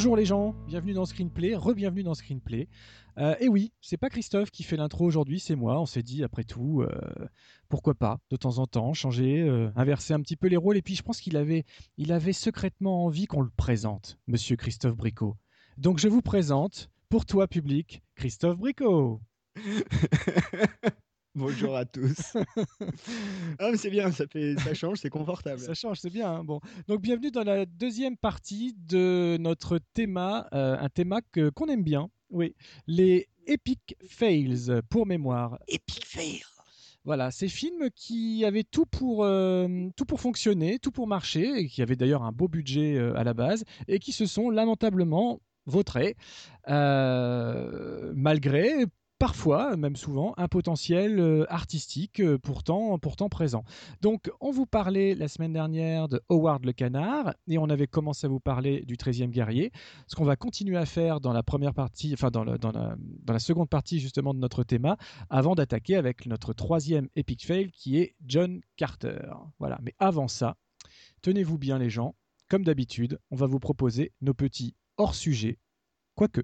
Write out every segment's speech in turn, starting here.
Bonjour les gens, bienvenue dans Screenplay, re-bienvenue dans Screenplay. Euh, et oui, c'est pas Christophe qui fait l'intro aujourd'hui, c'est moi. On s'est dit après tout, euh, pourquoi pas de temps en temps changer, euh, inverser un petit peu les rôles. Et puis je pense qu'il avait, il avait secrètement envie qu'on le présente, Monsieur Christophe Bricot. Donc je vous présente, pour toi public, Christophe Bricot. Bonjour à tous. ah, mais c'est bien, ça, fait, ça change, c'est confortable. Ça change, c'est bien. hein. Bon, donc bienvenue dans la deuxième partie de notre thème, un thème que qu'on aime bien. Oui, les epic fails pour mémoire. Epic fail. Voilà, ces films qui avaient tout pour, euh, tout pour fonctionner, tout pour marcher, et qui avaient d'ailleurs un beau budget euh, à la base, et qui se sont lamentablement vautrés, euh, malgré parfois, même souvent, un potentiel euh, artistique euh, pourtant, présent. Donc, on vous parlait la semaine dernière de Howard le Canard et on avait commencé à vous parler du 13e guerrier. Ce qu'on va continuer à faire dans la première partie, enfin dans la seconde partie justement de notre thème, avant d'attaquer avec notre troisième epic fail qui est John Carter. Voilà. Mais avant ça, tenez-vous bien les gens. Comme d'habitude, on va vous proposer nos petits hors-sujets. Quoique.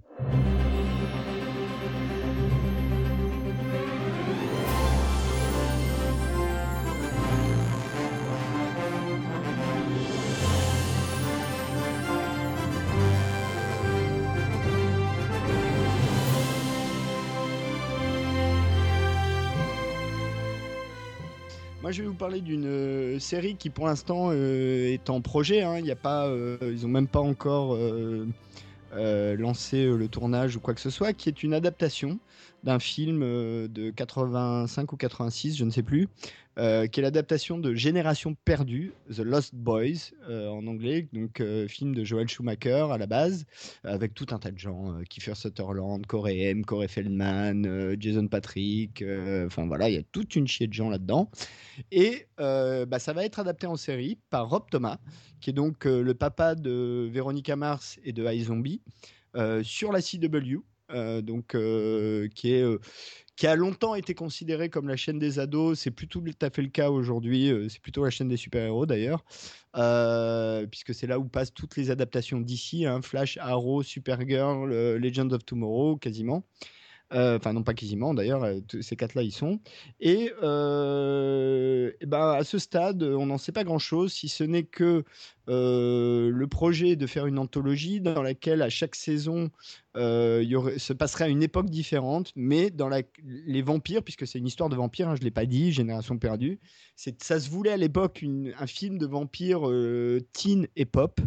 Moi, je vais vous parler d'une euh, série qui, pour l'instant, euh, est en projet. hein. Il a pas, euh, ils n'ont même pas encore lancé le tournage ou quoi que ce soit, qui est une adaptation d'un film euh, de 85 ou 86, je ne sais plus, euh, qui est l'adaptation de Génération perdue, The Lost Boys euh, en anglais, donc film de Joel Schumacher à la base, avec tout un tas de gens, Kiefer Sutherland, Corey M, Corey Feldman, Jason Patrick, enfin voilà, il y a toute une chier de gens là-dedans. Et bah, ça va être adapté en série par Rob Thomas, qui est donc le papa de Veronica Mars et de iZombie, sur la CW. Euh, donc, euh, qui, est, euh, qui a longtemps été considéré comme la chaîne des ados. C'est plus tout à fait le cas aujourd'hui. c'est plutôt la chaîne des super-héros d'ailleurs, puisque c'est là où passent toutes les adaptations d'ici hein, Flash, Arrow, Supergirl, Legends of Tomorrow, quasiment. Enfin, non, pas quasiment d'ailleurs, ces quatre-là y sont. Et, et ben, à ce stade, on n'en sait pas grand-chose, si ce n'est que le projet est de faire une anthologie dans laquelle, à chaque saison, euh, se passerait à une époque différente, mais dans les vampires, puisque c'est une histoire de vampires, hein, je ne l'ai pas dit, Génération perdue, ça se voulait à l'époque un film de vampires euh, teen et pop.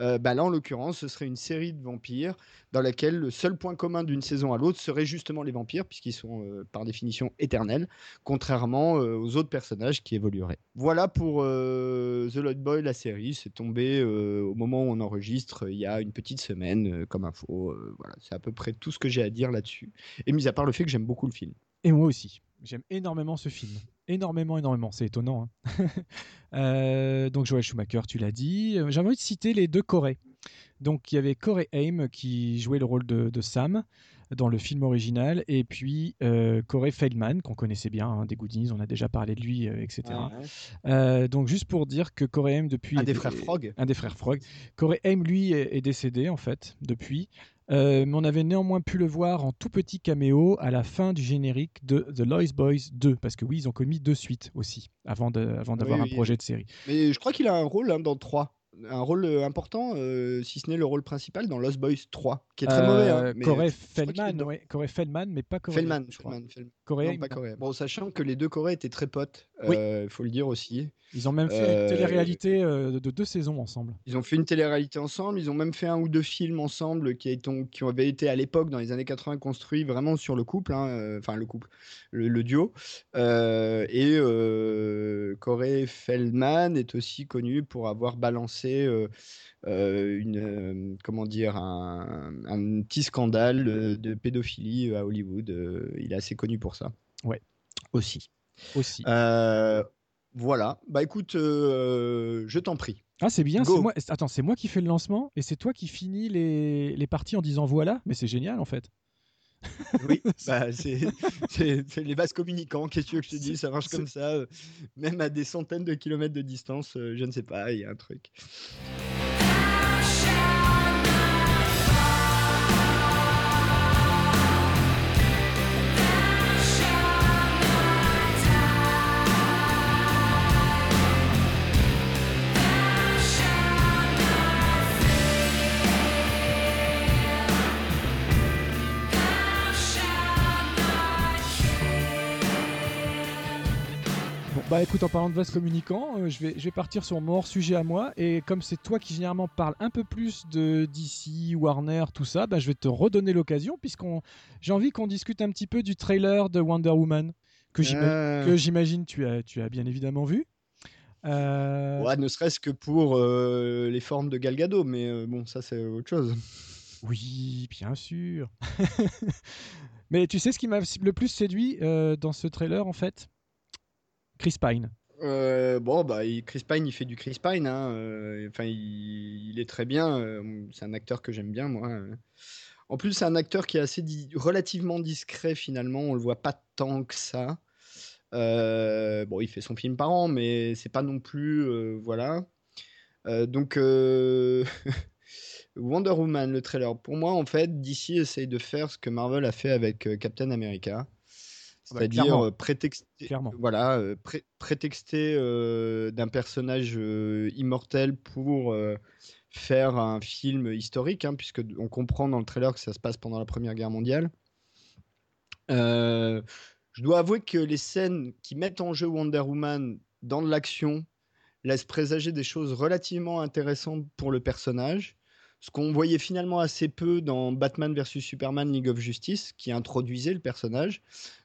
Euh, bah là, en l'occurrence, ce serait une série de vampires dans laquelle le seul point commun d'une saison à l'autre serait justement les vampires, puisqu'ils sont euh, par définition éternels, contrairement aux autres personnages qui évolueraient. Voilà pour The Lost Boy, la série. C'est tombé au moment où on enregistre, il y a une petite semaine, comme info. Euh, c'est à peu près tout ce que j'ai à dire là-dessus. Et mis à part le fait que j'aime beaucoup le film. Et moi aussi. J'aime énormément ce film. Énormément, énormément. C'est étonnant. hein. Euh, donc Joel Schumacher, tu l'as dit. Euh, J'avais envie de citer les deux Corey. Donc il y avait Corey Haim qui jouait le rôle de Sam dans le film original, et puis euh, Corey Feldman qu'on connaissait bien hein, des Goodies, on a déjà parlé de lui, euh, etc. Euh, donc juste pour dire que Corey Haim depuis Un des frères Frog. un des frères Frog. Corey Haim, lui, est, est décédé, en fait, depuis. Euh, mais on avait néanmoins pu le voir en tout petit caméo à la fin du générique de The Lost Boys 2. Parce que oui, ils ont commis deux suites aussi, avant de- avant d'avoir Oui, un oui. projet de série. Mais je crois qu'il a un rôle hein, dans 3. Un rôle euh, important, euh, si ce n'est le rôle principal, dans Lost Boys 3, qui est très Euh, mauvais. hein, mais, Corey Feldman, ouais, Corey Feldman, mais pas Corey Feldman, je crois. Feldman, Feldman. Coréen. Non, pas coréen. Bon, sachant que les deux Coréens étaient très potes, il euh, faut le dire aussi. Ils ont même fait une télé-réalité de, deux saisons ensemble. Ils ont fait une télé-réalité ensemble. Ils ont même fait un ou deux films ensemble qui, qui avaient été à l'époque, dans les années 80, construits vraiment sur le couple, hein, enfin le couple, le, duo. et Corey Feldman est aussi connu pour avoir balancé euh, une, euh, comment dire, un, petit scandale de pédophilie à Hollywood. Euh, il est assez connu pour ça. Ouais. Aussi. Aussi. voilà. Bah écoute, je t'en prie. Ah, c'est bien. Moi... Attends, c'est moi qui fais le lancement et c'est toi qui finis les... les parties en disant voilà. Mais c'est génial en fait. oui, bah, c'est les vases communicants. Qu'est-ce que tu veux que je te dise? Ça marche comme ça, même à des centaines de kilomètres de distance. je ne sais pas, il y a un truc. Bah écoute, en parlant de vases communicants, euh, je, vais, je vais partir sur mon hors-sujet à moi. Et comme c'est toi qui généralement parles un peu plus de DC, Warner, tout ça, bah, je vais te redonner l'occasion, puisqu'on j'ai envie qu'on discute un petit peu du trailer de Wonder Woman, que euh. j'imagine tu as, tu as bien évidemment vu. Euh... Ouais, ne serait-ce que pour euh, les formes de Galgado, mais bon, ça c'est autre chose. Oui, bien sûr. mais tu sais ce qui m'a le plus séduit dans ce trailer en fait? Chris Pine euh, bon, bah, Chris Pine, il fait du Chris Pine. Hein, euh, enfin, il, est très bien. Euh, c'est un acteur que j'aime bien, moi. En plus, c'est un acteur qui est assez relativement discret, finalement. On le voit pas tant que ça. bon, il fait son film par an, mais c'est pas non plus. voilà. donc, Wonder Woman, le trailer. Pour moi, en fait, DC essaye de faire ce que Marvel a fait avec Captain America. Ah bah, C'est-à-dire euh, prétexter, voilà, euh, prétexter euh, d'un personnage immortel pour faire un film historique, hein, puisque on comprend dans le trailer que ça se passe pendant la Première Guerre mondiale. je dois avouer que les scènes qui mettent en jeu Wonder Woman dans de l'action laissent présager des choses relativement intéressantes pour le personnage. Ce qu'on voyait finalement assez peu dans Batman vs Superman League of Justice, qui introduisait le personnage.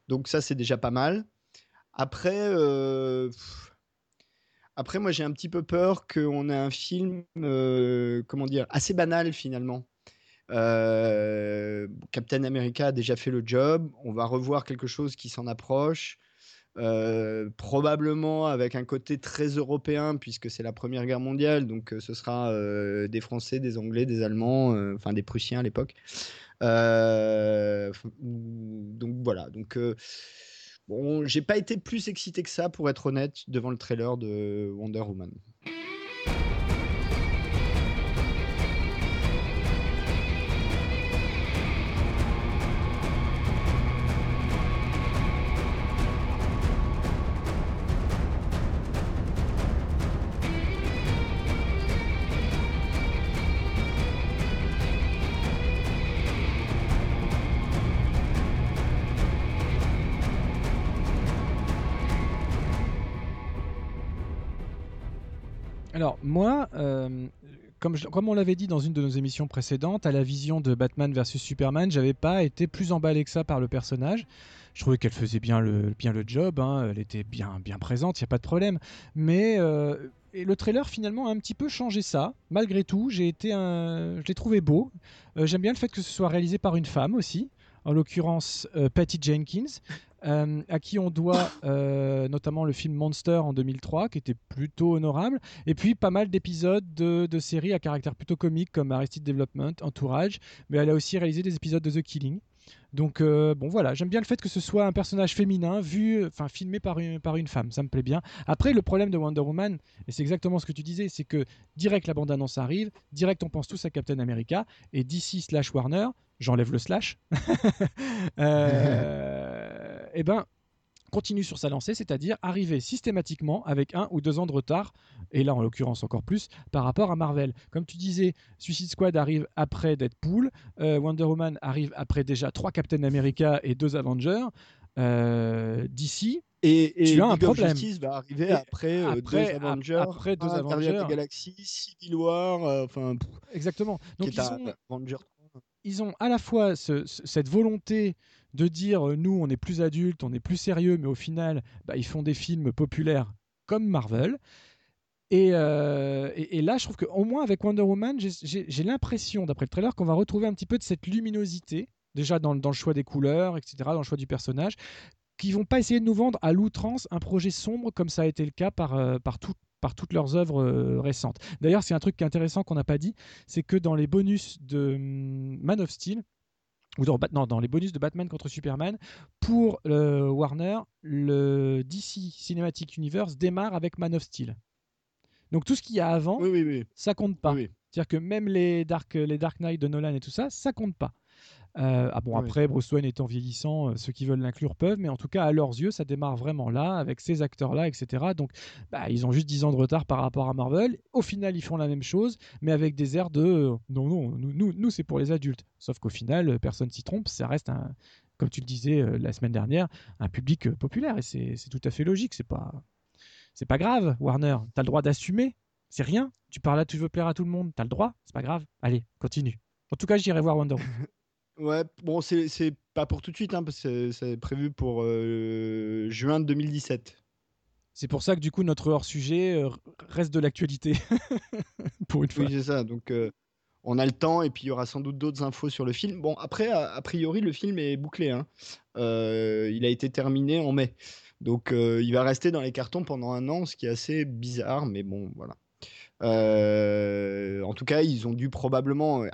Donc ça, c'est déjà pas mal. Après, euh, après moi, j'ai un petit peu peur qu'on ait un film, euh, comment dire, assez banal finalement. Euh, Captain America a déjà fait le job. On va revoir quelque chose qui s'en approche. Probablement avec un côté très européen puisque c'est la Première Guerre mondiale, donc ce sera des Français, des Anglais, des Allemands, enfin des Prussiens à l'époque. Euh, donc voilà. Donc euh, bon, j'ai pas été plus excité que ça pour être honnête devant le trailer de Wonder Woman. Alors, moi, euh, comme, on l'avait dit dans une de nos émissions précédentes, à la vision de Batman versus Superman, j'avais pas été plus emballé que ça par le personnage. Je trouvais qu'elle faisait bien le, bien le job, hein, elle était bien, bien présente, il n'y a pas de problème. Mais euh, et le trailer finalement a un petit peu changé ça. Malgré tout, j'ai été un... je l'ai trouvé beau. Euh, j'aime bien le fait que ce soit réalisé par une femme aussi en l'occurrence Patty Jenkins, euh, à qui on doit euh, notamment le film Monster en 2003, qui était plutôt honorable, et puis pas mal d'épisodes de, séries à caractère plutôt comique comme Arrested Development, Entourage, mais elle a aussi réalisé des épisodes de The Killing. Donc euh, bon voilà, j'aime bien le fait que ce soit un personnage féminin vu, enfin filmé par une, par une femme, ça me plaît bien. Après le problème de Wonder Woman, et c'est exactement ce que tu disais, c'est que direct la bande annonce arrive, direct on pense tous à Captain America et DC slash Warner, j'enlève le slash, euh, et eh ben continue sur sa lancée, c'est-à-dire arriver systématiquement avec un ou deux ans de retard, et là en l'occurrence encore plus, par rapport à Marvel. Comme tu disais, Suicide Squad arrive après Deadpool, euh, Wonder Woman arrive après déjà trois Captain America et deux Avengers. d'ici. Et, tu as un problème. Justice va arriver après, euh, après- deux Avengers, après deux Avengers. Galaxy, Civil War, euh, enfin, Exactement. Donc ils est un ont, Avenger ils ont à la fois ce- ce- cette volonté de dire euh, nous on est plus adultes, on est plus sérieux, mais au final bah, ils font des films populaires comme Marvel. Et, euh, là, je trouve qu'au moins avec Wonder Woman, j'ai- l'impression, d'après le trailer, qu'on va retrouver un petit peu de cette luminosité, déjà dans le choix des couleurs, etc., dans le choix du personnage, qui vont pas essayer de nous vendre à l'outrance un projet sombre comme ça a été le cas par, euh, par, tout- par toutes leurs œuvres euh, récentes. D'ailleurs, c'est un truc qui est intéressant qu'on n'a pas dit, c'est que dans les bonus de hum, Man of Steel, ou dans, Bat- non, dans les bonus de Batman contre Superman, pour euh, Warner, le DC Cinematic Universe démarre avec Man of Steel. Donc tout ce qu'il y a avant, Oui, oui, oui. ça compte pas. C'est-à-dire que même les Dark, les Dark Knight de Nolan et tout ça, ça compte pas. Euh, ah bon, Oui. après, Bruce Wayne étant vieillissant, euh, ceux qui veulent l'inclure peuvent, mais en tout cas, à leurs yeux, ça démarre vraiment là, avec ces acteurs-là, etc. Donc, bah, ils ont juste 10 ans de retard par rapport à Marvel. Au final, ils font la même chose, mais avec des airs de euh, non, non, nous, nous, nous, c'est pour les adultes. Sauf qu'au final, personne s'y trompe, ça reste un, comme tu le disais euh, la semaine dernière, un public euh, populaire, et c'est c'est tout à fait logique. C'est pas, c'est pas grave, Warner. T'as le droit d'assumer. C'est rien. Tu parles là, tu veux plaire à tout le monde. T'as le droit. C'est pas grave. Allez, continue. En tout cas, j'irai voir Wonder Woman. Ouais, bon, c'est pas pour tout de suite, hein, parce que c'est- prévu pour euh, juin 2017. C'est pour ça que du coup, notre hors-sujet euh, reste de l'actualité. pour une fois. Oui, c'est ça. Donc, euh, on a le temps et puis il y aura sans doute d'autres infos sur le film. Bon, après, a, a priori, le film est bouclé. hein. Euh, il a été terminé en mai. Donc, euh, il va rester dans les cartons pendant un an, ce qui est assez bizarre, mais bon, voilà. En tout cas, ils ont dû probablement.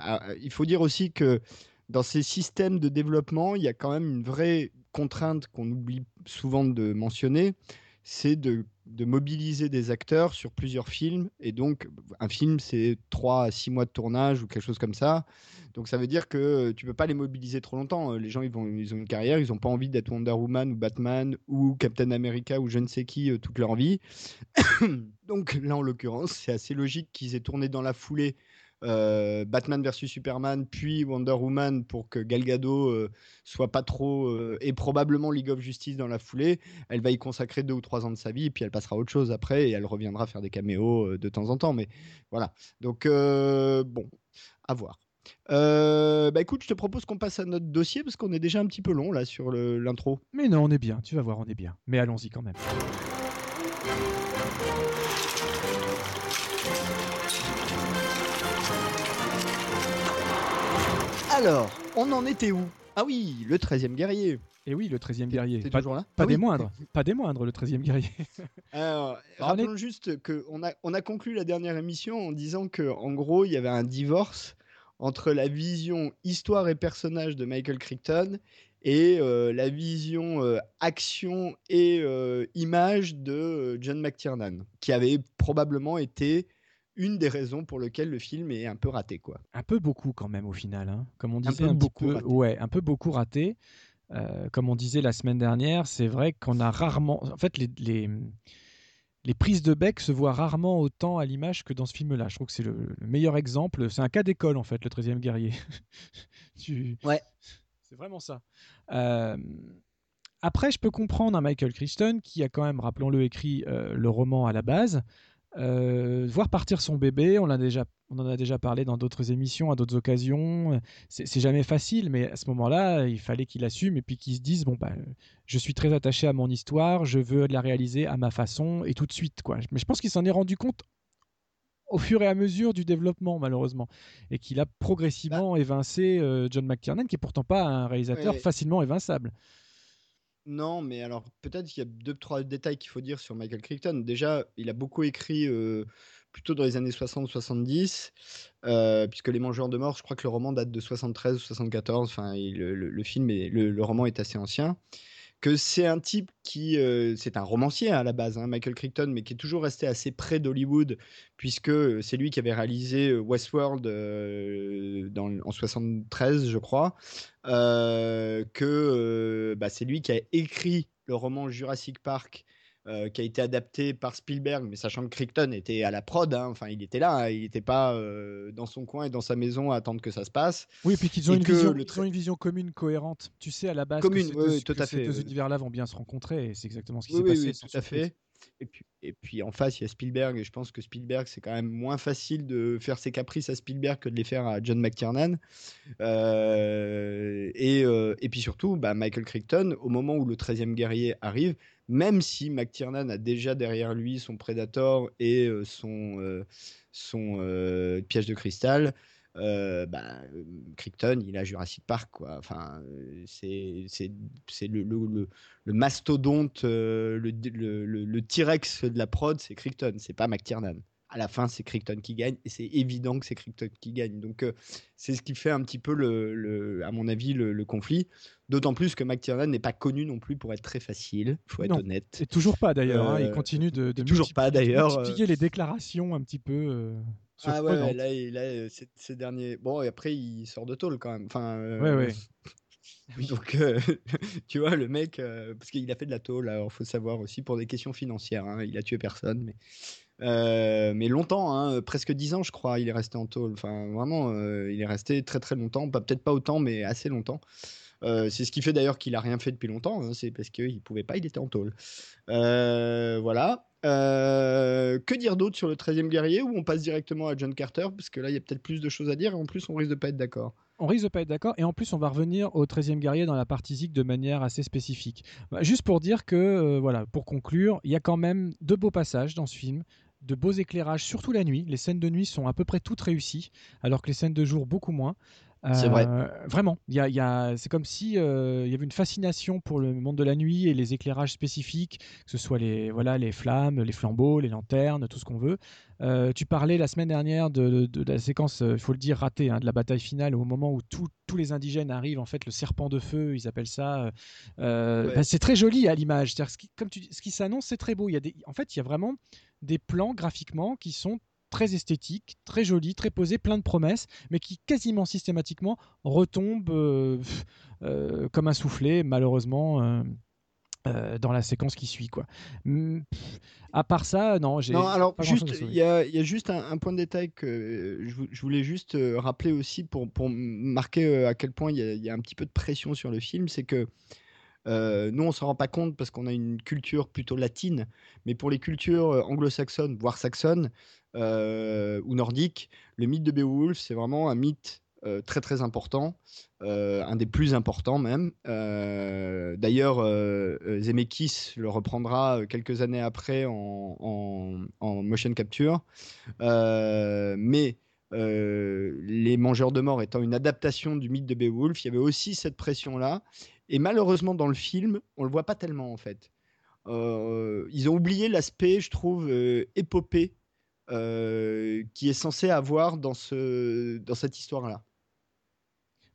il faut dire aussi que dans ces systèmes de développement, il y a quand même une vraie contrainte qu'on oublie souvent de mentionner, c'est de, mobiliser des acteurs sur plusieurs films. Et donc, un film, c'est 3 à 6 mois de tournage ou quelque chose comme ça. Donc, ça veut dire que tu peux pas les mobiliser trop longtemps. Les gens, ils ont une carrière, ils n'ont pas envie d'être Wonder Woman ou Batman ou Captain America ou je ne sais qui euh, toute leur vie. donc, là, en l'occurrence, c'est assez logique qu'ils aient tourné dans la foulée euh, Batman versus Superman, puis Wonder Woman pour que Gal Gadot euh, soit pas trop euh, et probablement League of Justice dans la foulée. Elle va y consacrer deux ou trois ans de sa vie et puis elle passera à autre chose après et elle reviendra faire des caméos de temps en temps. Mais voilà. Donc bon, à voir. Bah écoute, je te propose qu'on passe à notre dossier parce qu'on est déjà un petit peu long là sur l'intro. Mais non, on est bien. Tu vas voir, on est bien. Mais allons-y quand même. Alors, on en était où? Ah oui, le 13e guerrier. Et oui, le 13e guerrier. Pas, toujours là? pas Ah des oui. moindres. Pas des moindres, le 13e guerrier. Alors, On rappelons juste qu'on a, on a conclu la dernière émission en disant que en gros, il y avait un divorce entre la vision histoire et personnage de Michael Crichton et euh, la vision euh, action et euh, image de John McTiernan, qui avait probablement été une des raisons pour lesquelles le film est un peu raté, quoi. un peu beaucoup quand même au final. hein. Comme on disait peu un, petit beaucoup peu, raté. ouais, un peu beaucoup raté. Euh, comme on disait la semaine dernière, c'est vrai qu'on a rarement, en fait, les, les, les prises de bec se voient rarement autant à l'image que dans ce film-là. Je trouve que c'est le, le meilleur exemple. C'est un cas d'école en fait, le 13e guerrier. Tu- Ouais. C'est vraiment ça. Euh, Après, je peux comprendre un Michael Crichton qui a quand même, rappelons-le, écrit euh, le roman à la base. Euh, voir partir son bébé, on, l'a déjà, on en a déjà parlé dans d'autres émissions, à d'autres occasions. C'est jamais facile, mais à ce moment-là, il fallait qu'il assume et puis qu'il se dise bon, bah, je suis très attaché à mon histoire, je veux la réaliser à ma façon et tout de suite. Quoi. Mais je pense qu'il s'en est rendu compte au fur et à mesure du développement, malheureusement, et qu'il a progressivement évincé euh, John McTiernan, qui est pourtant pas un réalisateur facilement évinçable. Non, mais alors peut-être qu'il y a deux, trois détails qu'il faut dire sur Michael Crichton. Déjà, il a beaucoup écrit euh, plutôt dans les années 60-70, euh, puisque Les Mangeurs de Mort, je crois que le roman date de 73 ou 74, enfin, le film, est, le, le roman est assez ancien. Que c'est un type qui, c'est un romancier hein, à la base, hein, Michael Crichton, mais qui est toujours resté assez près d'Hollywood, puisque c'est lui qui avait réalisé Westworld en 73, je crois que bah, c'est lui qui a écrit le roman Jurassic Park euh, qui a été adapté par Spielberg, mais sachant que Crichton était à la prod, hein, enfin il était là, hein, il n'était pas euh, dans son coin et dans sa maison à attendre que ça se passe. Oui, et puis qu'ils ont, une vision, ont une vision commune, cohérente. Tu sais, à la base, commune, que ces, tout à fait, deux univers-là vont bien se rencontrer, et c'est exactement ce qui s'est passé. Oui, tout à fait. Et puis, et puis en face, il y a Spielberg, et je pense que Spielberg, c'est quand même moins facile de faire ses caprices à Spielberg que de les faire à John McTiernan. Euh, et, et, puis surtout, bah, Michael Crichton, au moment où le 13e guerrier arrive, même si McTiernan a déjà derrière lui son Predator et euh, son, euh, euh, piège de cristal, bah, Crichton, il a Jurassic Park, quoi. Enfin, c'est le, mastodonte, le, le, T-Rex de la prod, c'est Crichton, c'est pas McTiernan à la fin, c'est Crichton qui gagne, et c'est évident que c'est Crichton qui gagne. Donc, euh, c'est ce qui fait un petit peu, le, à mon avis, le, conflit. D'autant plus que McTiernan n'est pas connu non plus pour être très facile, faut être honnête. Et toujours pas d'ailleurs, hein. il euh, continue de, de toujours pas d'ailleurs. Multiplier les déclarations un petit peu. Euh, ah ouais, là, là ces, derniers. Bon, et après, il sort de tôle quand même. Enfin, ouais, ouais. Donc, tu vois, le mec, parce qu'il a fait de la tôle, alors faut savoir aussi pour des questions financières, hein, il a tué personne, mais euh, mais longtemps, hein, presque 10 ans, je crois, il est resté en tôle. Enfin, vraiment, euh, il est resté très très longtemps. Peut-être pas autant, mais assez longtemps. Euh, c'est ce qui fait d'ailleurs qu'il a rien fait depuis longtemps. Hein, c'est parce qu'il pouvait pas, il était en tôle. voilà. que dire d'autre sur le 13e guerrier ou on passe directement à John Carter Parce que là, il y a peut-être plus de choses à dire et en plus, on risque de pas être d'accord. On risque de pas être d'accord et en plus, on va revenir au 13e guerrier dans la partie Zik de manière assez spécifique. Bah, juste pour dire que, voilà, pour conclure, il y a quand même deux beaux passages dans ce film de beaux éclairages, surtout la nuit. Les scènes de nuit sont à peu près toutes réussies, alors que les scènes de jour beaucoup moins. c'est vrai. Euh, vraiment, y y a, c'est comme si euh, il y avait une fascination pour le monde de la nuit et les éclairages spécifiques, que ce soit les, voilà, les flammes, les flambeaux, les lanternes, tout ce qu'on veut. Euh, tu parlais la semaine dernière de, la séquence, il faut le dire, ratée, hein, de la bataille finale, au moment où tous les indigènes arrivent, en fait, le serpent de feu, ils appellent ça. Bah, c'est très joli à l'image. Ce qui, comme tu, ce qui s'annonce, c'est très beau. Il y a des, en fait, il y a vraiment des plans graphiquement qui sont très esthétiques, très jolis, très posés, plein de promesses, mais qui quasiment systématiquement retombent euh, euh, comme un soufflet, malheureusement. Euh, dans la séquence qui suit quoi. À part ça, non, j'ai. Non, alors juste, il y, a juste un, point de détail que je, voulais juste rappeler aussi pour, pour marquer à quel point il y, a un petit peu de pression sur le film, c'est que euh, nous, on s'en rend pas compte parce qu'on a une culture plutôt latine, mais pour les cultures euh, anglo-saxonnes, voire saxonnes euh, ou nordiques, le mythe de Beowulf, c'est vraiment un mythe très très important, un des plus importants même. D'ailleurs, Zemeckis le reprendra quelques années après en, en motion capture, mais les Mangeurs de Mort étant une adaptation du mythe de Beowulf, il y avait aussi cette pression-là. Et malheureusement, dans le film, on le voit pas tellement en fait. Euh, ils ont oublié l'aspect, je trouve, euh, épopée euh, qui est censé avoir dans, ce, dans cette histoire-là.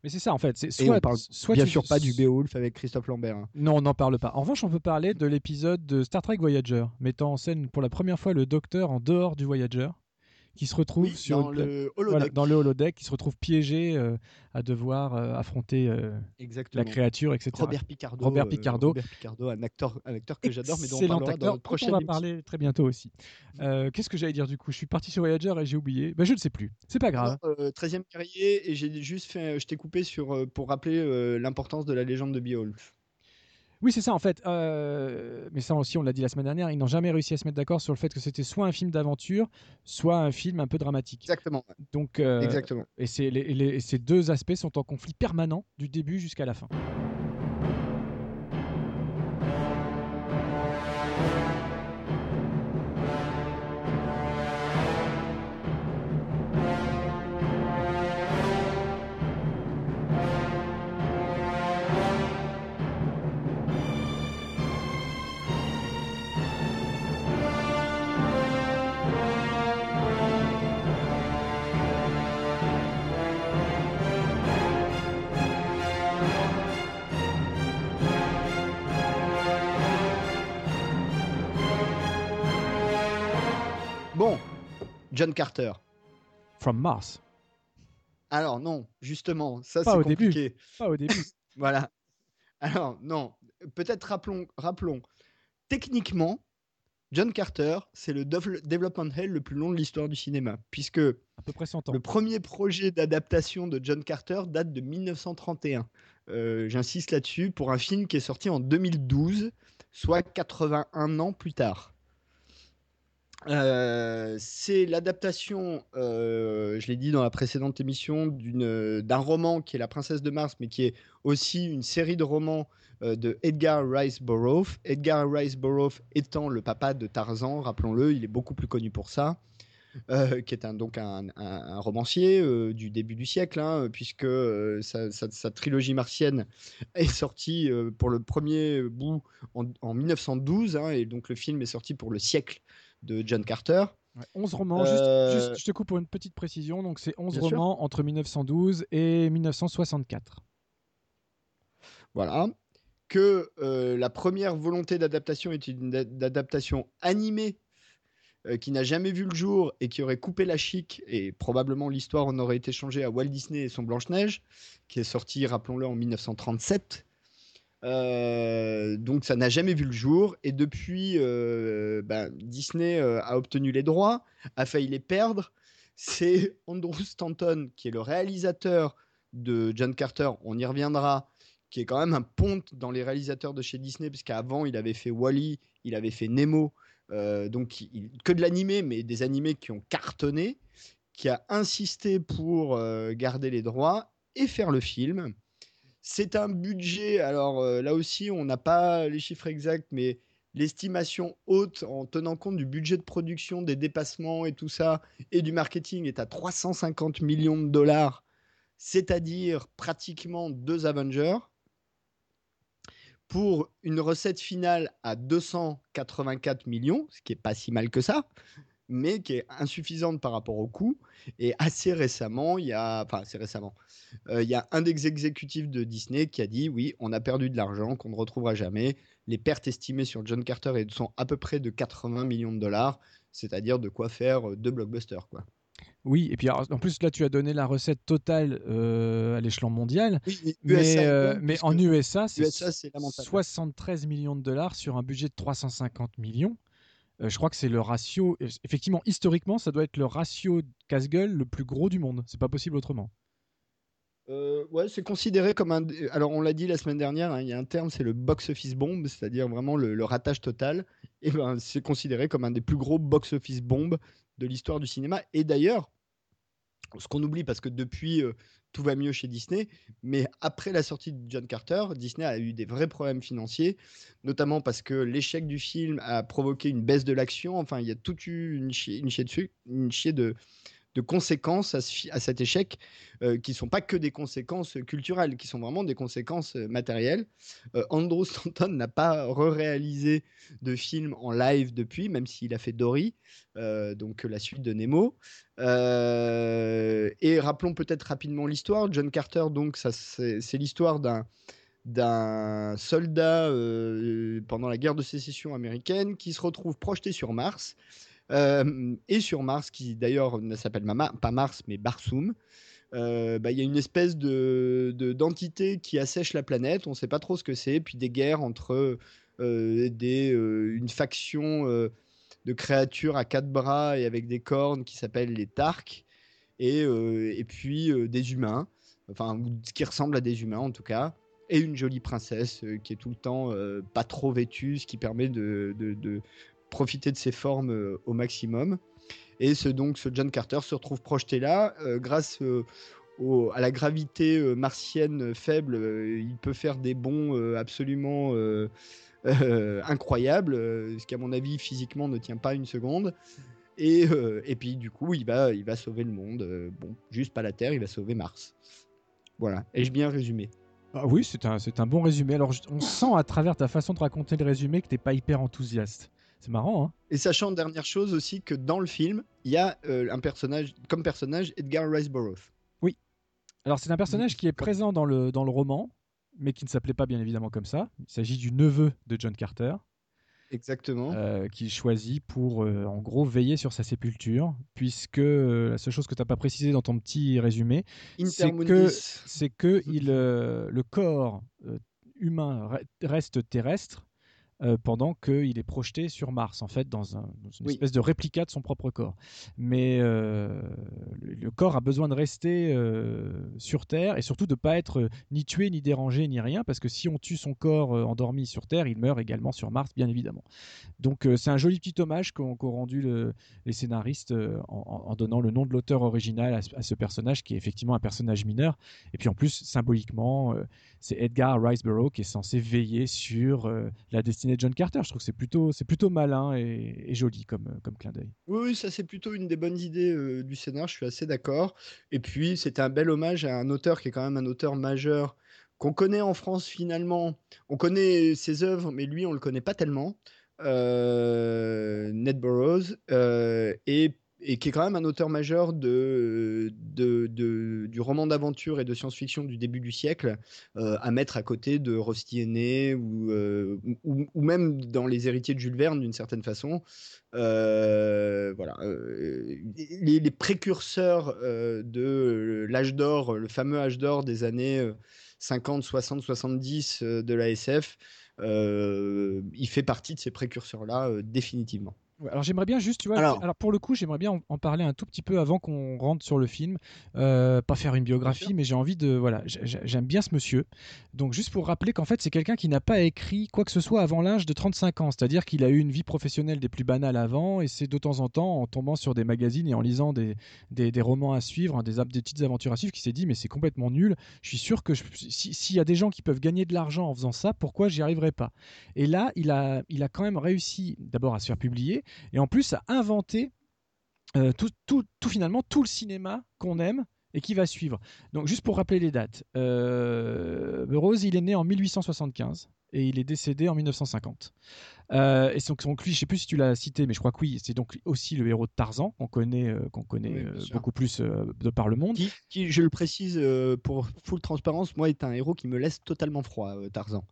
Mais c'est ça en fait. Soit, on parle soit bien sûr pas du Beowulf avec Christophe Lambert. Hein. Non, on n'en parle pas. En revanche, on peut parler de l'épisode de Star Trek Voyager, mettant en scène pour la première fois le Docteur en dehors du Voyager qui se retrouve sur dans, le holodeck. dans le holodeck, qui se retrouve piégé euh, à devoir euh, affronter euh, la créature, etc. Robert Picardo. Robert Picardo. Robert Picardo, un acteur, un acteur que j'adore, mais dont on parlera dans notre prochaine On va parler très bientôt aussi. Qu'est-ce que j'allais dire du coup? Je suis parti sur Voyager et j'ai oublié. Ben, je ne sais plus. C'est pas grave. 13e carrier et j'ai juste fait, je t'ai coupé sur pour rappeler l'importance de la légende de Beowulf. Oui, c'est ça en fait. Euh, mais ça aussi, on l'a dit la semaine dernière, ils n'ont jamais réussi à se mettre d'accord sur le fait que c'était soit un film d'aventure, soit un film un peu dramatique. Exactement. Donc, euh, Exactement. Et, ces deux aspects sont en conflit permanent du début jusqu'à la fin. John Carter. From Mars. Alors non, justement, ça c'est compliqué. Début. Pas au début. voilà. Alors non, peut-être rappelons, rappelons. Techniquement, John Carter, c'est le development hell le plus long de l'histoire du cinéma, puisque à peu près 100 ans. le premier projet d'adaptation de John Carter date de 1931. Euh, j'insiste là-dessus, pour un film qui est sorti en 2012, soit 81 ans plus tard. Euh, c'est l'adaptation, euh, je l'ai dit dans la précédente émission, d'un roman qui est La Princesse de Mars, mais qui est aussi une série de romans de Edgar Rice Burroughs. Edgar Rice Burroughs étant le papa de Tarzan, rappelons-le, il est beaucoup plus connu pour ça. Euh, qui est donc un, romancier euh, du début du siècle, hein, puisque euh, sa, trilogie martienne est sortie pour le premier bout en, 1912, hein, et donc le film est sorti pour le siècle de John Carter. 11 romans, juste, je te coupe pour une petite précision, donc c'est 11 romans entre 1912 et 1964. Voilà. Que la première volonté d'adaptation est une adaptation animée euh, qui n'a jamais vu le jour et qui aurait coupé la chic, et probablement l'histoire en aurait été changée à Walt Disney et son Blanche-Neige, qui est sorti, rappelons-le, en 1937. Euh, donc ça n'a jamais vu le jour et depuis euh, ben, Disney a obtenu les droits, a failli les perdre. C'est Andrew Stanton qui est le réalisateur de John Carter, on y reviendra, qui est quand même un ponte dans les réalisateurs de chez Disney, puisqu'avant il avait fait Wally, il avait fait Nemo, euh, donc que de l'animé, mais des animés qui ont cartonné, qui a insisté pour euh, garder les droits et faire le film. C'est un budget, alors euh, là aussi, on n'a pas les chiffres exacts, mais l'estimation haute en tenant compte du budget de production, des dépassements et tout ça, et du marketing est à 350 millions de dollars, c'est-à-dire pratiquement deux Avengers. Pour une recette finale à 284 millions, ce qui est pas si mal que ça, mais qui est insuffisante par rapport au coût. Et assez récemment, il y a, enfin assez récemment, euh, il y a un des exécutifs de Disney qui a dit oui, on a perdu de l'argent qu'on ne retrouvera jamais. Les pertes estimées sur John Carter sont à peu près de 80 millions de dollars, c'est-à-dire de quoi faire euh, deux blockbusters, quoi. Oui, et puis en plus là tu as donné la recette totale euh, à l'échelon mondial, mais, euh, en USA c'est 73 millions de dollars sur un budget de 350 millions. Euh, je crois que c'est le ratio, effectivement historiquement ça doit être le ratio casse-gueule le plus gros du monde, c'est pas possible autrement. ouais, c'est considéré comme un. Alors, on l'a dit la semaine dernière, hein, il y a un terme, c'est le box-office bomb, c'est-à-dire vraiment le, ratage total. Et ben, c'est considéré comme un des plus gros box-office bombes de l'histoire du cinéma. Et d'ailleurs, ce qu'on oublie parce que depuis euh, tout va mieux chez Disney, mais après la sortie de John Carter, Disney a eu des vrais problèmes financiers, notamment parce que l'échec du film a provoqué une baisse de l'action. Enfin, il y a toute une chier, une dessus, une chier de, de conséquences à, cet échec euh, qui ne sont pas que des conséquences culturelles, qui sont vraiment des conséquences euh, matérielles. Euh, Andrew Stanton n'a pas re-réalisé de film en live depuis, même s'il a fait Dory, donc la suite de Nemo. et rappelons peut-être rapidement l'histoire. John Carter, donc, c'est l'histoire d'un soldat pendant la guerre de sécession américaine qui se retrouve projeté sur Mars euh, et sur Mars, qui d'ailleurs ne s'appelle pas Mars, mais Barsoum, euh, bah, il y a une espèce de, d'entité qui assèche la planète. On ne sait pas trop ce que c'est. Puis des guerres entre euh, des, une faction de créatures à quatre bras et avec des cornes qui s'appellent les Tarks. Et, et puis des humains, enfin, qui ressemblent à des humains en tout cas et une jolie princesse qui est tout le temps pas trop vêtue, ce qui permet de, profiter de ses formes euh, au maximum. Et ce, donc, ce John Carter se retrouve projeté là euh, grâce euh, à la gravité martienne faible. il peut faire des bonds absolument incroyables, ce qui, à mon avis, physiquement ne tient pas une seconde. Et, et, puis du coup, il va, il va sauver le monde. bon, juste pas la Terre, il va sauver Mars. Voilà. Ai-je bien résumé? Ah Oui, c'est un, un bon résumé. Alors, on sent à travers ta façon de raconter le résumé que t'es pas hyper enthousiaste. C'est marrant, hein Et sachant, dernière chose aussi, que dans le film, il y a euh, un personnage, comme personnage, Edgar Rice Burroughs. Oui. Alors, c'est un personnage qui est présent dans le, dans le roman, mais qui ne s'appelait pas bien évidemment comme ça. Il s'agit du neveu de John Carter. Exactement. Euh, qu'il choisit pour, euh, en gros, veiller sur sa sépulture, puisque la seule chose que tu n'as pas précisé dans ton petit résumé, c'est que, c'est que il, le corps humain reste terrestre, euh, pendant qu'il est projeté sur Mars, en fait, dans, un, une espèce de réplica de son propre corps. Mais euh, le, corps a besoin de rester euh, sur Terre et surtout de ne pas être ni tué, ni dérangé, ni rien, parce que si on tue son corps endormi sur Terre, il meurt également sur Mars, bien évidemment. Donc c'est un joli petit hommage qu'ont rendu le, les scénaristes en, donnant le nom de l'auteur original à, à, ce personnage, qui est effectivement un personnage mineur. Et puis en plus, symboliquement, c'est Edgar Riceborough qui est censé veiller sur la destinée de John Carter. Je trouve que c'est plutôt, c'est plutôt malin et, joli comme, comme clin d'œil. Oui, ça c'est plutôt une des bonnes idées euh, du scénar, je suis assez d'accord. Et puis c'était un bel hommage à un auteur qui est quand même un auteur majeur qu'on connaît en France finalement. On connaît ses œuvres, mais lui on le connaît pas tellement. Euh, Ned Burroughs euh, et et qui est quand même un auteur majeur du roman d'aventure et de science-fiction du début du siècle, euh, à mettre à côté de Rusty euh, ou, même dans Les héritiers de Jules Verne d'une certaine façon. Euh, voilà, les, les, précurseurs de l'âge d'or, le fameux âge d'or des années 50, 60, 70 de la SF, il fait partie de ces précurseurs-là définitivement alors j'aimerais bien juste, tu vois, alors, pour le coup, j'aimerais bien en, parler un tout petit peu avant qu'on rentre sur le film. Euh, pas faire une biographie, mais j'ai envie de, voilà, j'aime bien ce monsieur. Donc juste pour rappeler qu'en fait, c'est quelqu'un qui n'a pas écrit quoi que ce soit avant l'âge de 35 ans. C'est-à-dire qu'il a eu une vie professionnelle des plus banales avant, et c'est de temps en temps, en tombant sur des magazines et en lisant des, des, romans à suivre, hein, des, des, petites aventures à suivre, qu'il s'est dit, mais c'est complètement nul. Je suis sûr que s'il y a des gens qui peuvent gagner de l'argent en faisant ça, pourquoi j'y arriverai pas? Et là, il a, il a quand même réussi d'abord à se faire publier et en plus à inventer euh, tout, tout, tout, finalement tout le cinéma qu'on aime et qui va suivre. Donc juste pour rappeler les dates, euh, Rose il est né en 1875 et il est décédé en 1950. Euh, et donc, donc, lui, je sais plus si tu l'as cité, mais je crois que oui, c'est donc aussi le héros de Tarzan qu'on connaît, euh, qu'on connaît beaucoup plus de par le monde. Qui, qui je le précise pour full transparence, moi est un héros qui me laisse totalement froid, Tarzan,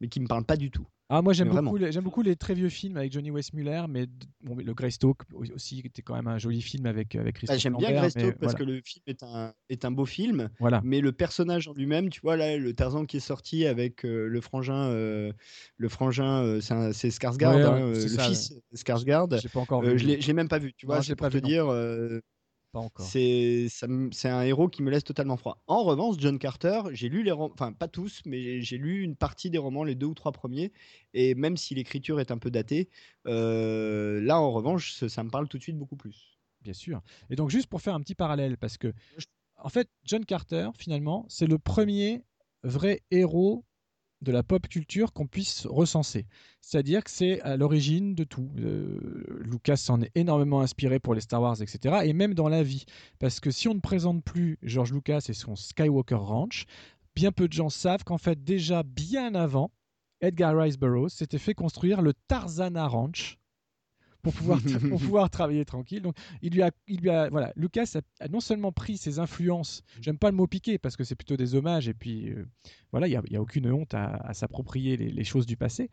mais qui me parle pas du tout. Ah, moi j'aime beaucoup, les, j'aime beaucoup les très vieux films avec Johnny Westmuller, mais bon, le Greystoke aussi était quand même un joli film avec avec Christophe ah, J'aime bien Greystoke parce que le film est un est un beau film, voilà. mais le personnage en lui-même, tu vois là, le Tarzan qui est sorti avec euh, le frangin, euh, le frangin, euh, c'est, Skarsgård, hein, le fils Skarsgård. J'ai pas encore vu. je l'ai, l'ai même pas vu, tu vois. c'est pas te dire. Pas encore. C'est, un héros qui me laisse totalement froid. En revanche, John Carter, j'ai lu les romans, enfin pas tous, mais j'ai lu une partie des romans, les deux ou trois premiers, et même si l'écriture est un peu datée, euh, là en revanche, ça, me parle tout de suite beaucoup plus. Bien sûr. Et donc juste pour faire un petit parallèle, parce que en fait, John Carter, finalement, c'est le premier vrai héros de la pop culture qu'on puisse recenser. C'est-à-dire que c'est à l'origine de tout. Euh, Lucas s'en est énormément inspiré pour les Star Wars, etc. Et même dans la vie. Parce que si on ne présente plus George Lucas et son Skywalker Ranch, bien peu de gens savent qu'en fait, déjà bien avant, Edgar Rice Burroughs s'était fait construire le Tarzana Ranch pour pouvoir, pour pouvoir travailler tranquille. Donc, il lui a, il lui a, voilà, Lucas a, non seulement pris ses influences, j'aime pas le mot piquer parce que c'est plutôt des hommages et puis euh, voilà, il n'y a, a, aucune honte à, s'approprier les, choses du passé,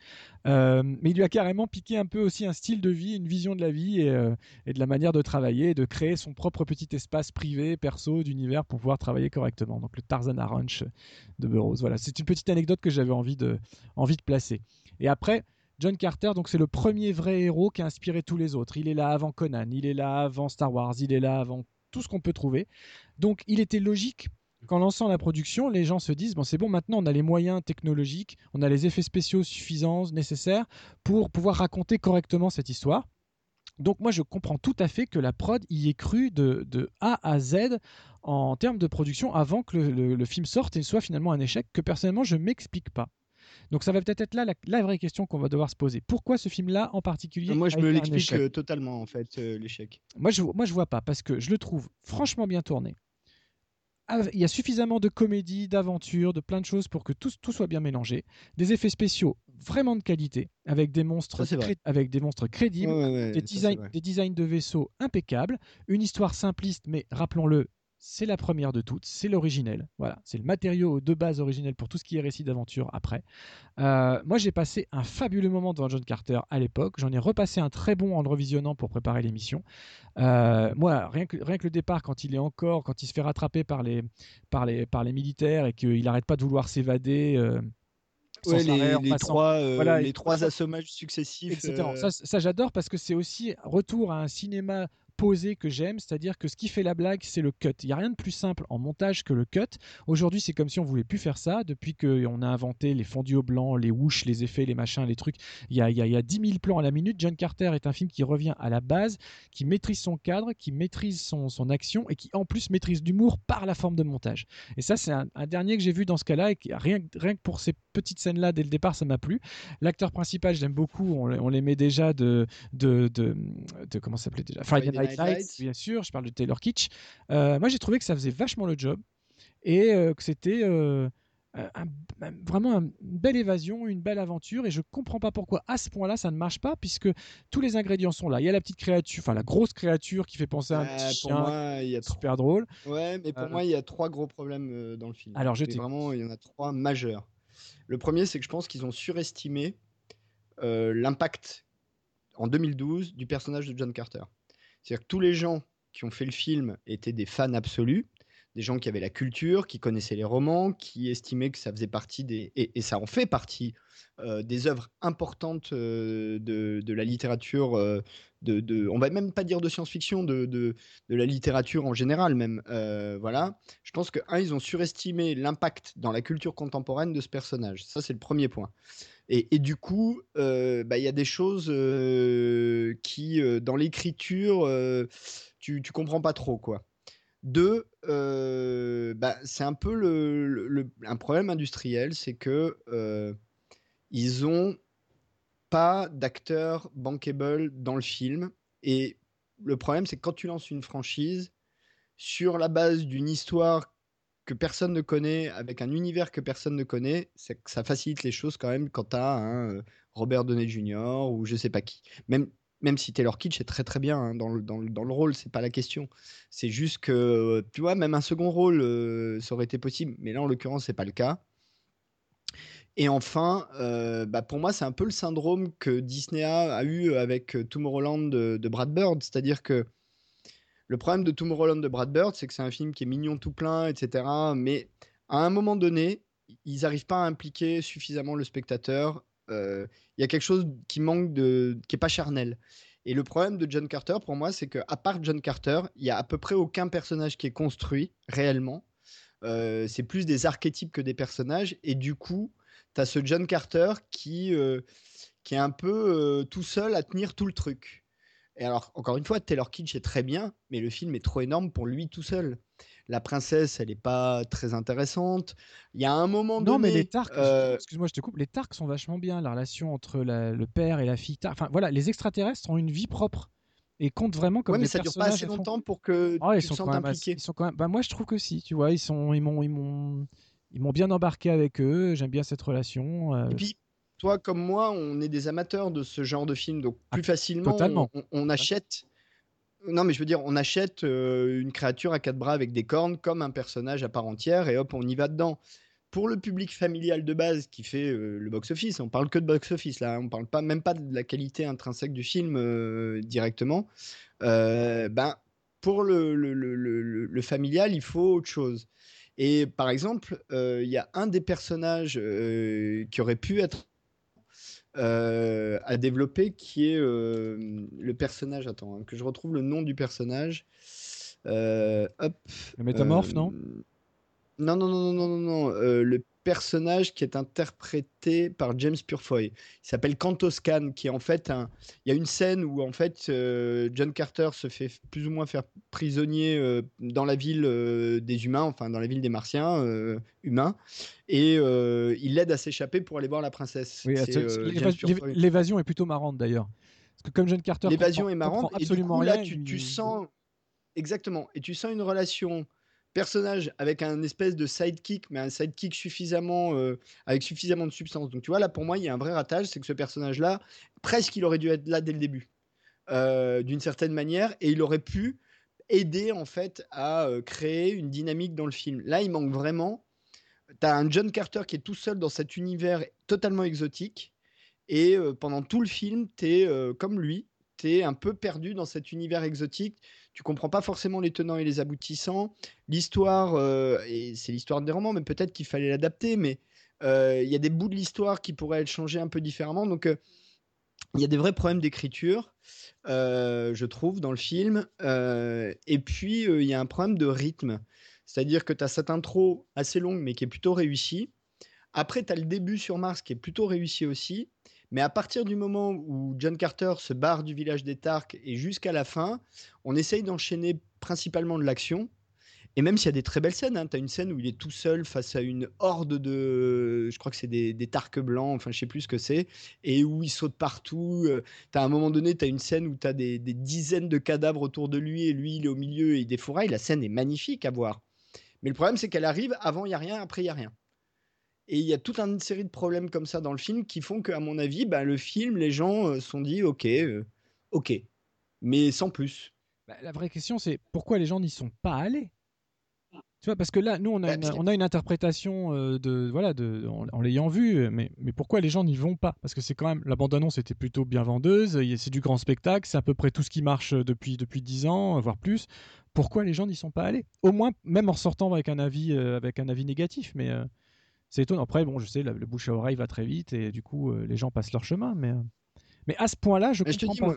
euh, mais il lui a carrément piqué un peu aussi un style de vie, une vision de la vie et, euh, et de la manière de travailler, de créer son propre petit espace privé, perso, d'univers pour pouvoir travailler correctement. Donc le Tarzan Ranch de Burroughs. Voilà, c'est une petite anecdote que j'avais envie de, envie de placer. Et après, John Carter, donc c'est le premier vrai héros qui a inspiré tous les autres. Il est là avant Conan, il est là avant Star Wars, il est là avant tout ce qu'on peut trouver. Donc il était logique qu'en lançant la production, les gens se disent bon c'est bon maintenant on a les moyens technologiques, on a les effets spéciaux suffisants nécessaires pour pouvoir raconter correctement cette histoire. Donc moi je comprends tout à fait que la prod y ait cru de, A à Z en termes de production avant que le, le film sorte et soit finalement un échec que personnellement je m'explique pas. Donc ça va peut-être être là la, vraie question qu'on va devoir se poser. Pourquoi ce film-là en particulier Moi, je me l'explique euh, totalement en fait euh, l'échec. Moi, je moi je vois pas parce que je le trouve franchement bien tourné. Il y a suffisamment de comédie, d'aventure, de plein de choses pour que tout, tout, soit bien mélangé. Des effets spéciaux vraiment de qualité, avec des monstres, avec des monstres crédibles, des, des designs de vaisseaux impeccables, une histoire simpliste, mais rappelons-le, c'est la première de toutes, c'est l'originel. Voilà, c'est le matériau de base originel pour tout ce qui est récit d'aventure après. Euh, moi, j'ai passé un fabuleux moment devant John Carter à l'époque. J'en ai repassé un très bon en le revisionnant pour préparer l'émission. Euh, moi, rien que, rien que le départ, quand il est encore, quand il se fait rattraper par les, par les, par les militaires et qu'il n'arrête pas de vouloir s'évader. Euh, les, trois, les trois assommages successifs. Etc. Ça, ça j'adore parce que c'est aussi retour à un cinéma posé que j'aime, c'est-à-dire que ce qui fait la blague, c'est le cut. Il n'y a rien de plus simple en montage que le cut. Aujourd'hui, c'est comme si on voulait plus faire ça. Depuis qu'on a inventé les fondus au blanc, les whoosh, les effets, les machins, les trucs, il y a, il y a 10 000 plans à la minute. John Carter est un film qui revient à la base, qui maîtrise son cadre, qui maîtrise son, son action et qui en plus maîtrise l'humour par la forme de montage. Et ça, c'est un, dernier que j'ai vu dans ce cas-là et qui, rien, rien que pour ces petites scènes-là, dès le départ, ça m'a plu. L'acteur principal, j'aime beaucoup. On, on l'aimait déjà de, de, de, de, comment ça s'appelait déjà? Bien sûr, je parle de Taylor Kitsch. Euh, moi, j'ai trouvé que ça faisait vachement le job et euh, que c'était euh, vraiment une belle évasion, une belle aventure. Et je comprends pas pourquoi à ce point-là ça ne marche pas, puisque tous les ingrédients sont là. Il y a la petite créature, enfin la grosse créature qui fait penser à un petit chien, moi, il y a super drôle. Ouais, mais pour moi, il y a trois gros problèmes dans le film. Alors, je vraiment, il y en a trois majeurs. Le premier, c'est que je pense qu'ils ont surestimé l'impact en 2012 du personnage de John Carter. C'est-à-dire que tous les gens qui ont fait le film étaient des fans absolus, des gens qui avaient la culture, qui connaissaient les romans, qui estimaient que ça faisait partie des. Et, ça en fait partie euh, des œuvres importantes euh, de, la littérature, euh, de, de, on va même pas dire de science-fiction, de, de, la littérature en général, même. voilà. Je pense que, un, ils ont surestimé l'impact dans la culture contemporaine de ce personnage. Ça, c'est le premier point. Et, du coup, euh, bah, il y a des choses euh, qui, euh, dans l'écriture, tu, tu comprends pas trop, quoi. Deux, bah, c'est un peu le, un problème industriel, c'est que ils ont pas d'acteurs bankable dans le film. Et le problème, c'est que quand tu lances une franchise sur la base d'une histoire que personne ne connaît, avec un univers que personne ne connaît, ça facilite les choses quand même quand tu as euh, Robert Downey Jr. ou je sais pas qui. Même, même si Taylor Kitsch est très très bien hein, dans, le, dans, le, dans, le, rôle, c'est pas la question. C'est juste que, tu vois, même un second rôle, euh, ça aurait été possible, mais là en l'occurrence, c'est pas le cas. Et enfin, euh, bah pour moi, c'est un peu le syndrome que Disney a, eu avec Tomorrowland de, de Brad Bird, c'est-à-dire que le problème de Tomorrowland de Brad Bird, c'est que c'est un film qui est mignon tout plein, etc. Mais à un moment donné, ils n'arrivent pas à impliquer suffisamment le spectateur. Euh, il y a quelque chose qui manque de, qui est pas charnel. Et le problème de John Carter, pour moi, c'est qu'à part John Carter, il y a à peu près aucun personnage qui est construit réellement. Euh, c'est plus des archétypes que des personnages. Et du coup, tu as ce John Carter qui, euh, qui est un peu tout seul à tenir tout le truc. Et alors, encore une fois, Taylor Kitsch est très bien, mais le film est trop énorme pour lui tout seul. La princesse, elle n'est pas très intéressante. Il y a un moment donné. Non, mais les Tarks, euh, excuse-moi, je te coupe. Les Tarks sont vachement bien. La relation entre le père et la fille. Enfin, voilà, les extraterrestres ont une vie propre et comptent vraiment comme ouais, mais ça dure pas assez longtemps pour que ah, tu te sentes impliqué. Ils sont quand même. Bah, moi, je trouve que si. Tu vois, ils sont, ils m'ont, ils m'ont, ils m'ont bien embarqué avec eux. J'aime bien cette relation. Euh. Et puis, toi comme moi, on est des amateurs de ce genre de film, donc plus ah, facilement, On, achète. Non, mais je veux dire, on achète euh, une créature à quatre bras avec des cornes comme un personnage à part entière et hop, on y va dedans. Pour le public familial de base qui fait euh, le box-office, on parle que de box-office là, on parle pas même pas de la qualité intrinsèque du film euh, directement. ben, pour le, familial, il faut autre chose. Et par exemple, il y a un des personnages qui aurait pu être euh, à développer, qui est euh, le personnage. Attends, hein, que je retrouve le nom du personnage. Euh, hop. Le métamorphe, non? Non, non, non, non, non, non. le personnage qui est interprété par James Purefoy. Il s'appelle Cantoscan, qui est en fait un. Il y a une scène où en fait euh, John Carter se fait plus ou moins faire prisonnier euh, dans la ville euh, des humains, enfin dans la ville des Martiens humains, et il l'aide à s'échapper pour aller voir la princesse. l'évasion est plutôt marrante d'ailleurs. Parce que comme John Carter, l'évasion est marrante. Absolument et du coup, là, tu, tu sens exactement, et tu sens une relation personnage avec un espèce de sidekick, mais un sidekick suffisamment, euh, avec suffisamment de substance. Donc tu vois, là pour moi, il y a un vrai ratage, c'est que ce personnage-là, presque il aurait dû être là dès le début, euh, d'une certaine manière, et il aurait pu aider en fait à euh, créer une dynamique dans le film. Là, il manque vraiment. Tu as un John Carter qui est tout seul dans cet univers totalement exotique, et pendant tout le film, tu es comme lui, tu es un peu perdu dans cet univers exotique tu comprends pas forcément les tenants et les aboutissants. L'histoire, euh, c'est l'histoire des romans, mais peut-être qu'il fallait l'adapter, mais Il y a des bouts de l'histoire qui pourraient être changés un peu différemment. Donc, il y a des vrais problèmes d'écriture, je trouve, dans le film. et puis, il y a un problème de rythme. C'est-à-dire que tu as cette intro assez longue, mais qui est plutôt réussie. Après, tu as le début sur Mars qui est plutôt réussi aussi. Mais à partir du moment où John Carter se barre du village des Tarks et jusqu'à la fin, on essaye d'enchaîner principalement de l'action. Et même s'il y a des très belles scènes, hein, tu as une scène où il est tout seul face à une horde de. Je crois que c'est des, des tarques blancs, enfin je sais plus ce que c'est, et où il saute partout. Euh, tu as à un moment donné, tu as une scène où tu as des, des, dizaines de cadavres autour de lui, et lui il est au milieu et il défouraille. La scène est magnifique à voir. Mais le problème, c'est qu'elle arrive, avant il n'y a rien, après il n'y a rien. Et il y a toute une série de problèmes comme ça dans le film qui font qu'à mon avis, bah, le film, les gens se euh, sont dit ok, euh, ok, mais sans plus. Bah, la vraie question, c'est pourquoi les gens n'y sont pas allés? Tu vois, parce que là, nous, on a, bah, une, on a une interprétation euh, de, voilà, de, en, l'ayant vu, mais, mais pourquoi les gens n'y vont pas? Parce que c'est quand même, la bande-annonce était plutôt bien vendeuse, c'est du grand spectacle, c'est à peu près tout ce qui marche depuis, depuis 10 ans, voire plus. Pourquoi les gens n'y sont pas allés? Au moins, même en sortant avec un avis, avec un avis négatif, mais c'est étonnant. Après, bon, je sais, le, bouche à oreille va très vite et du coup, euh, les gens passent leur chemin. Mais, euh, mais à ce point-là, je comprends te dis, pas.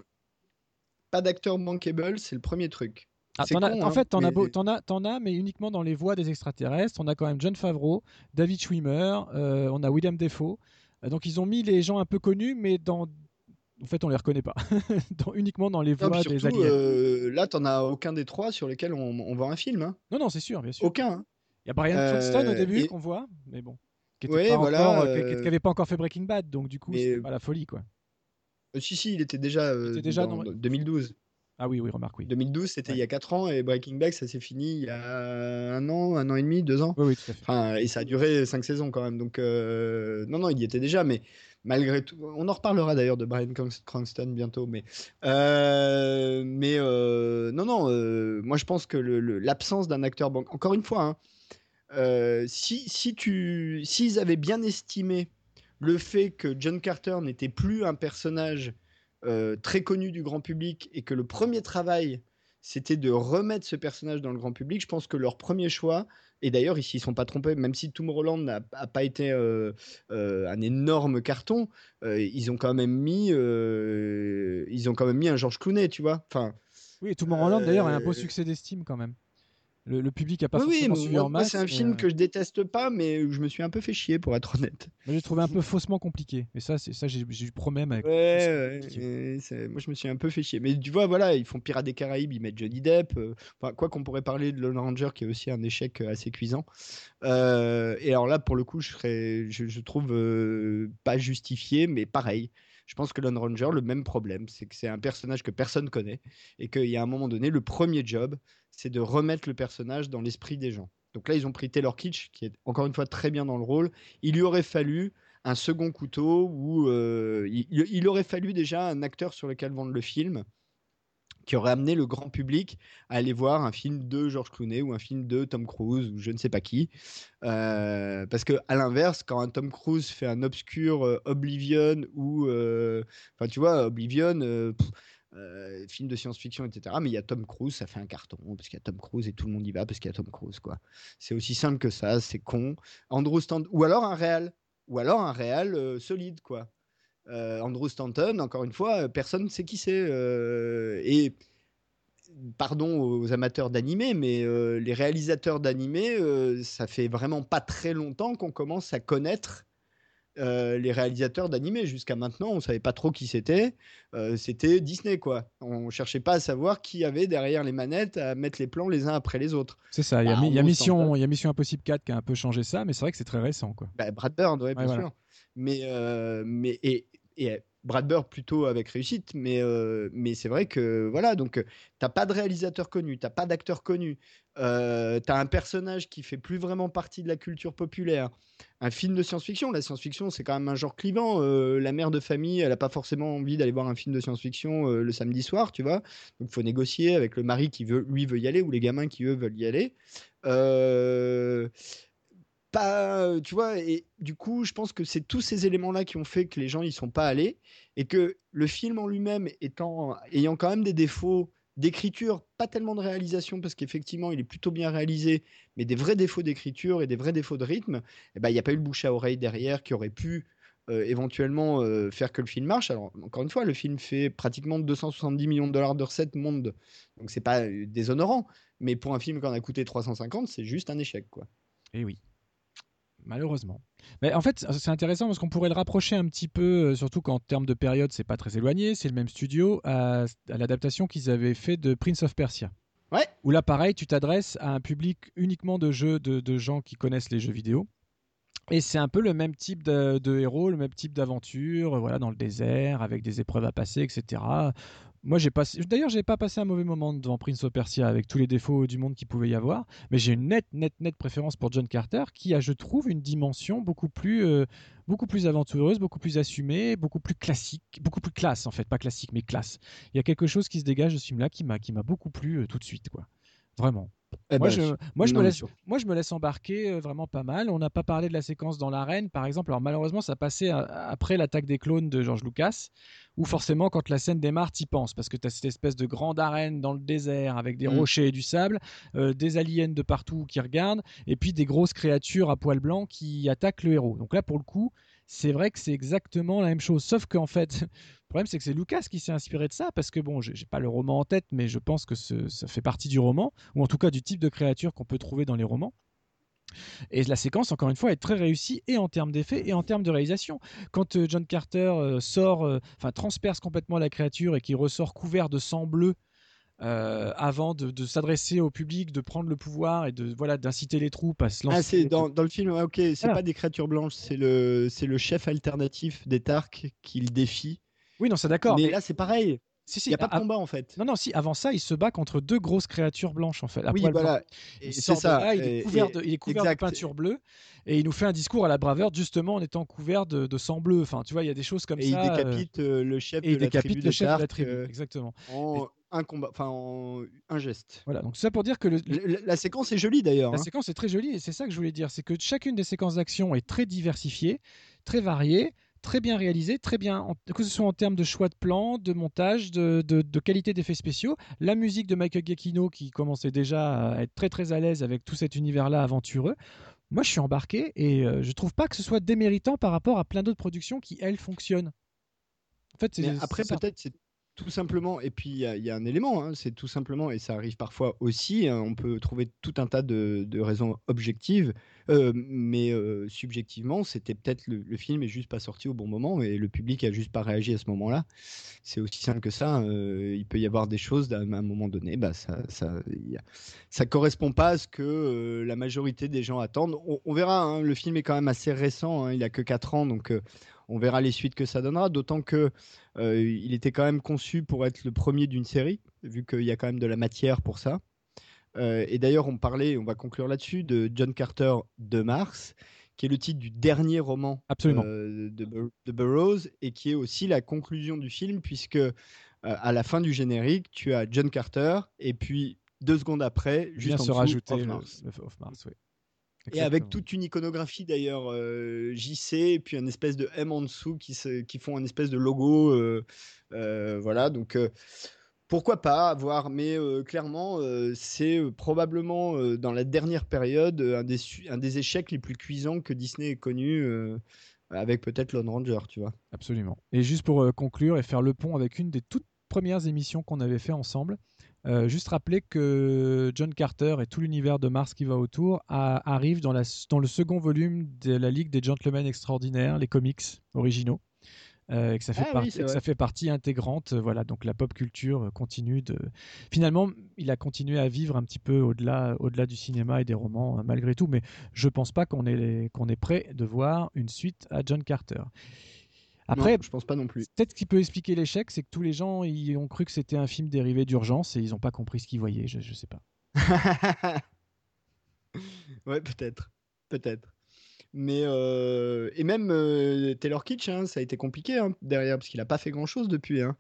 pas d'acteur bankable, c'est le premier truc. Ah, en hein, fait, t'en as, en as, mais uniquement dans les voix des extraterrestres. On a quand même John Favreau, David Schwimmer, euh, on a William Defoe. donc ils ont mis les gens un peu connus, mais dans en fait, on les reconnaît pas. uniquement dans les voix des aliens. Euh, là, t'en as aucun des trois sur lesquels on, on voit un film. Hein. Non, non, c'est sûr, bien sûr. Aucun. Hein. Il y a Brian Cranston au début qu'on voit, mais bon qui n'avait euh, pas, encore fait Breaking Bad, donc du coup, c'est pas la folie, quoi. Euh, si, si, il était déjà, euh, déjà dans 2012. Ah oui, oui, remarque, oui. 2012, c'était il y a 4 ans, et Breaking Bad, ça s'est fini il y a un an, un an et demi, deux ans. Oui, oui, tout à fait. Enfin, et ça a duré 5 saisons quand même, donc non, non, il y était déjà, mais malgré tout, on en reparlera d'ailleurs de Brian Cranston bientôt, mais, mais non, non, moi je pense que l'absence d'un acteur, encore une fois, hein, euh, si, si tu, s'ils avaient bien estimé le fait que John Carter n'était plus un personnage euh, très connu du grand public et que le premier travail c'était de remettre ce personnage dans le grand public, je pense que leur premier choix, et d'ailleurs ici ils ne sont pas trompés, même si Tomorrowland n'a pas été euh, un énorme carton, ils ont quand même mis, ils ont quand même mis un George Clooney, tu vois. Enfin. Oui, Tomorrowland d'ailleurs a un beau succès d'estime quand même le, public a pas forcément suivi en masse. C'est un film euh, que je déteste pas, mais je me suis un peu fait chier pour être honnête. J'ai trouvé un peu faussement compliqué. Et ça, c'est ça, j'ai eu problème avec. Ouais, moi je me suis un peu fait chier. Mais tu vois, voilà, ils font Pirates des Caraïbes, ils mettent Johnny Depp. Euh, enfin, quoi qu'on pourrait parler de Lone Ranger, qui est aussi un échec euh, assez cuisant. et alors là, pour le coup, je serais, je, trouve pas justifié, mais pareil. Je pense que Lone Ranger, le même problème, c'est que c'est un personnage que personne connaît et qu'il y a un moment donné, le premier job, c'est de remettre le personnage dans l'esprit des gens. Donc là, ils ont pris Taylor Kitsch, qui est encore une fois très bien dans le rôle. Il lui aurait fallu un second couteau ou euh, il, aurait fallu déjà un acteur sur lequel vendre le film qui aurait amené le grand public à aller voir un film de George Clooney ou un film de Tom Cruise ou je ne sais pas qui. Euh, parce que à l'inverse, quand un Tom Cruise fait un obscur euh, Oblivion ou, euh, enfin tu vois, Oblivion. film de science-fiction, etc. Mais il y a Tom Cruise, ça fait un carton parce qu'il y a Tom Cruise et tout le monde y va parce qu'il y a Tom Cruise, quoi. C'est aussi simple que ça, c'est con. Andrew Stand ou alors un réel, ou alors un réel solide, quoi. Euh, Andrew Stanton, encore une fois, euh, personne ne sait qui c'est. Euh, et pardon aux amateurs d'animé, mais les réalisateurs d'animé, ça fait vraiment pas très longtemps qu'on commence à connaître les réalisateurs d'animé. Jusqu'à maintenant, on savait pas trop qui c'était. c'était Disney, quoi. On cherchait pas à savoir qui avait derrière les manettes à mettre les plans les uns après les autres. C'est ça. Il y, a, bah, y a Mission Impossible 4 qui a un peu changé ça, mais c'est vrai que c'est très récent, quoi. Bah, Brad Bird, ouais, bien sûr. Mais, mais et, et Brad Bird plutôt avec réussite, mais, euh, mais c'est vrai que voilà, donc t'as pas de réalisateur connu, t'as pas d'acteur connu, euh, t'as un personnage qui fait plus vraiment partie de la culture populaire. Un film de science-fiction, la science-fiction c'est quand même un genre clivant. Euh, la mère de famille, elle a pas forcément envie d'aller voir un film de science-fiction le samedi soir, tu vois. Donc faut négocier avec le mari qui veut, lui veut y aller ou les gamins qui eux veulent y aller. Euh, pas, tu vois, et du coup, je pense que c'est tous ces éléments-là qui ont fait que les gens y sont pas allés et que le film en lui-même ayant quand même des défauts, d'écriture, pas tellement de réalisation, parce qu'effectivement, il est plutôt bien réalisé, mais des vrais défauts d'écriture et des vrais défauts de rythme, eh ben, il n'y a pas eu le bouche à oreille derrière qui aurait pu euh, éventuellement euh, faire que le film marche. Alors, encore une fois, le film fait pratiquement 270 millions de dollars de recettes monde, donc c'est pas euh, déshonorant, mais pour un film qui en a coûté 350, c'est juste un échec, quoi. Et eh oui. Malheureusement. Mais en fait, c'est intéressant parce qu'on pourrait le rapprocher un petit peu, surtout qu'en termes de période, c'est pas très éloigné. C'est le même studio à, l'adaptation qu'ils avaient fait de Prince of Persia. Ouais. Où là, pareil, tu t'adresses à un public uniquement de jeux, de, de gens qui connaissent les jeux vidéo. Et c'est un peu le même type de, héros, le même type d'aventure, voilà, dans le désert, avec des épreuves à passer, etc. Moi, j'ai passé. D'ailleurs, j'ai pas passé un mauvais moment devant Prince of Persia avec tous les défauts du monde qu'il pouvait y avoir, mais j'ai une nette, nette, nette préférence pour John Carter, qui a, je trouve, une dimension beaucoup plus, euh, beaucoup plus aventureuse, beaucoup plus assumée, beaucoup plus classique, beaucoup plus classe en fait, pas classique, mais classe. Il y a quelque chose qui se dégage de ce film-là qui m'a, qui m'a beaucoup plu euh, tout de suite, quoi. Vraiment. Eh moi, ben, je, moi, je me laisse, moi, je me laisse embarquer euh, vraiment pas mal. On n'a pas parlé de la séquence dans l'arène, par exemple. Alors, malheureusement, ça passait après l'attaque des clones de George Lucas, où forcément, quand la scène démarre, y penses, parce que tu as cette espèce de grande arène dans le désert avec des mm. rochers et du sable, euh, des aliens de partout qui regardent, et puis des grosses créatures à poils blancs qui attaquent le héros. Donc là, pour le coup, c'est vrai que c'est exactement la même chose. Sauf qu'en fait, le problème, c'est que c'est Lucas qui s'est inspiré de ça, parce que bon, j'ai pas le roman en tête, mais je pense que ça fait partie du roman, ou en tout cas du type de créature qu'on peut trouver dans les romans. Et la séquence, encore une fois, est très réussie et en termes d'effets et en termes de réalisation. Quand euh, John Carter euh, sort, euh, enfin transperce complètement la créature et qu'il ressort couvert de sang bleu euh, avant de, s'adresser au public, de prendre le pouvoir et de voilà d'inciter les troupes à se lancer. Ah, c'est dans, dans, le film, ok, c'est pas des créatures blanches, c'est le c'est le chef alternatif des Tarks qui le défie. Oui, non, c'est d'accord. Mais, là, c'est pareil. il n'y a pas de combat en fait. Non, non, si, avant ça, il se bat contre deux grosses créatures blanches en fait. oui, voilà. C'est ça. il, est couvert, de, il est couvert de peinture bleue et il nous fait un discours à la braveur justement en étant couvert de, sang bleu. Enfin, tu vois, il y a des choses comme ça. Et il décapite euh, le chef de il la décapite tribu le chef de la tribu, euh, exactement. Un combat, enfin un geste. Voilà, donc ça pour dire que la, séquence est jolie d'ailleurs. La hein. séquence est très jolie et c'est ça que je voulais dire, c'est que chacune des séquences d'action est très diversifiée, très variée très bien réalisé, très bien, que ce soit en termes de choix de plan, de montage, de, qualité d'effets spéciaux. La musique de Michael Giacchino qui commençait déjà à être très très à l'aise avec tout cet univers-là aventureux. Moi, je suis embarqué et je euh, je trouve pas que ce soit déméritant par rapport à plein d'autres productions qui, elles, fonctionnent. En fait, après, peut-être, c'est tout simplement, et puis il y, a un élément, hein, c'est tout simplement, et ça arrive parfois aussi, hein, on peut trouver tout un tas de, raisons objectives, euh, mais euh, subjectivement, c'était peut-être le, film est juste pas sorti au bon moment et le public a juste pas réagi à ce moment-là. C'est aussi simple que ça. Euh, il peut y avoir des choses à un moment donné, bah ça, ça, correspond pas à ce que la majorité des gens attendent. On, verra. Hein, le film est quand même assez récent, il a que 4 ans, donc on verra les suites que ça donnera, d'autant que euh, il était quand même conçu pour être le premier d'une série, vu qu'il y a quand même de la matière pour ça. Euh, et d'ailleurs, on parlait, on va conclure là-dessus, de John Carter de Mars, qui est le titre du dernier roman euh, de, Burroughs, et qui est aussi la conclusion du film, puisque à la fin du générique, tu as John Carter, et puis deux secondes après, juste en se rajouter Mars. Mars et avec toute une iconographie d'ailleurs euh, JC, et puis un espèce de M en dessous qui, qui font un espèce de logo. Euh, euh, voilà, donc pourquoi pas avoir, mais clairement, c'est probablement dans la dernière période un des, un des échecs les plus cuisants que Disney ait connu. avec peut-être Lone Ranger, tu vois. Absolument. Et juste pour conclure et faire le pont avec une des toutes premières émissions qu'on avait fait ensemble, euh, juste rappeler que John Carter et tout l'univers de Mars qui va autour arrivent dans, le second volume de la Ligue des Gentlemen Extraordinaires, les comics originaux. Euh, et que ça fait, ah ça fait partie intégrante. Euh, voilà, donc la pop culture continue de. Finalement, il a continué à vivre un petit peu au-delà, au-delà du cinéma et des romans malgré tout, mais je pense pas qu'on est, qu'on est prêt de voir une suite à John Carter. Après, je pense pas non plus. Peut-être ce qui peut expliquer l'échec, c'est que tous les gens ils ont cru que c'était un film dérivé d'urgence et ils n'ont pas compris ce qu'ils voyaient. Je, je sais pas. ouais, peut-être, peut-être. Mais euh, et même euh, Taylor Kitsch, hein, ça a été compliqué hein, derrière parce qu'il a pas fait grand chose depuis. Hein.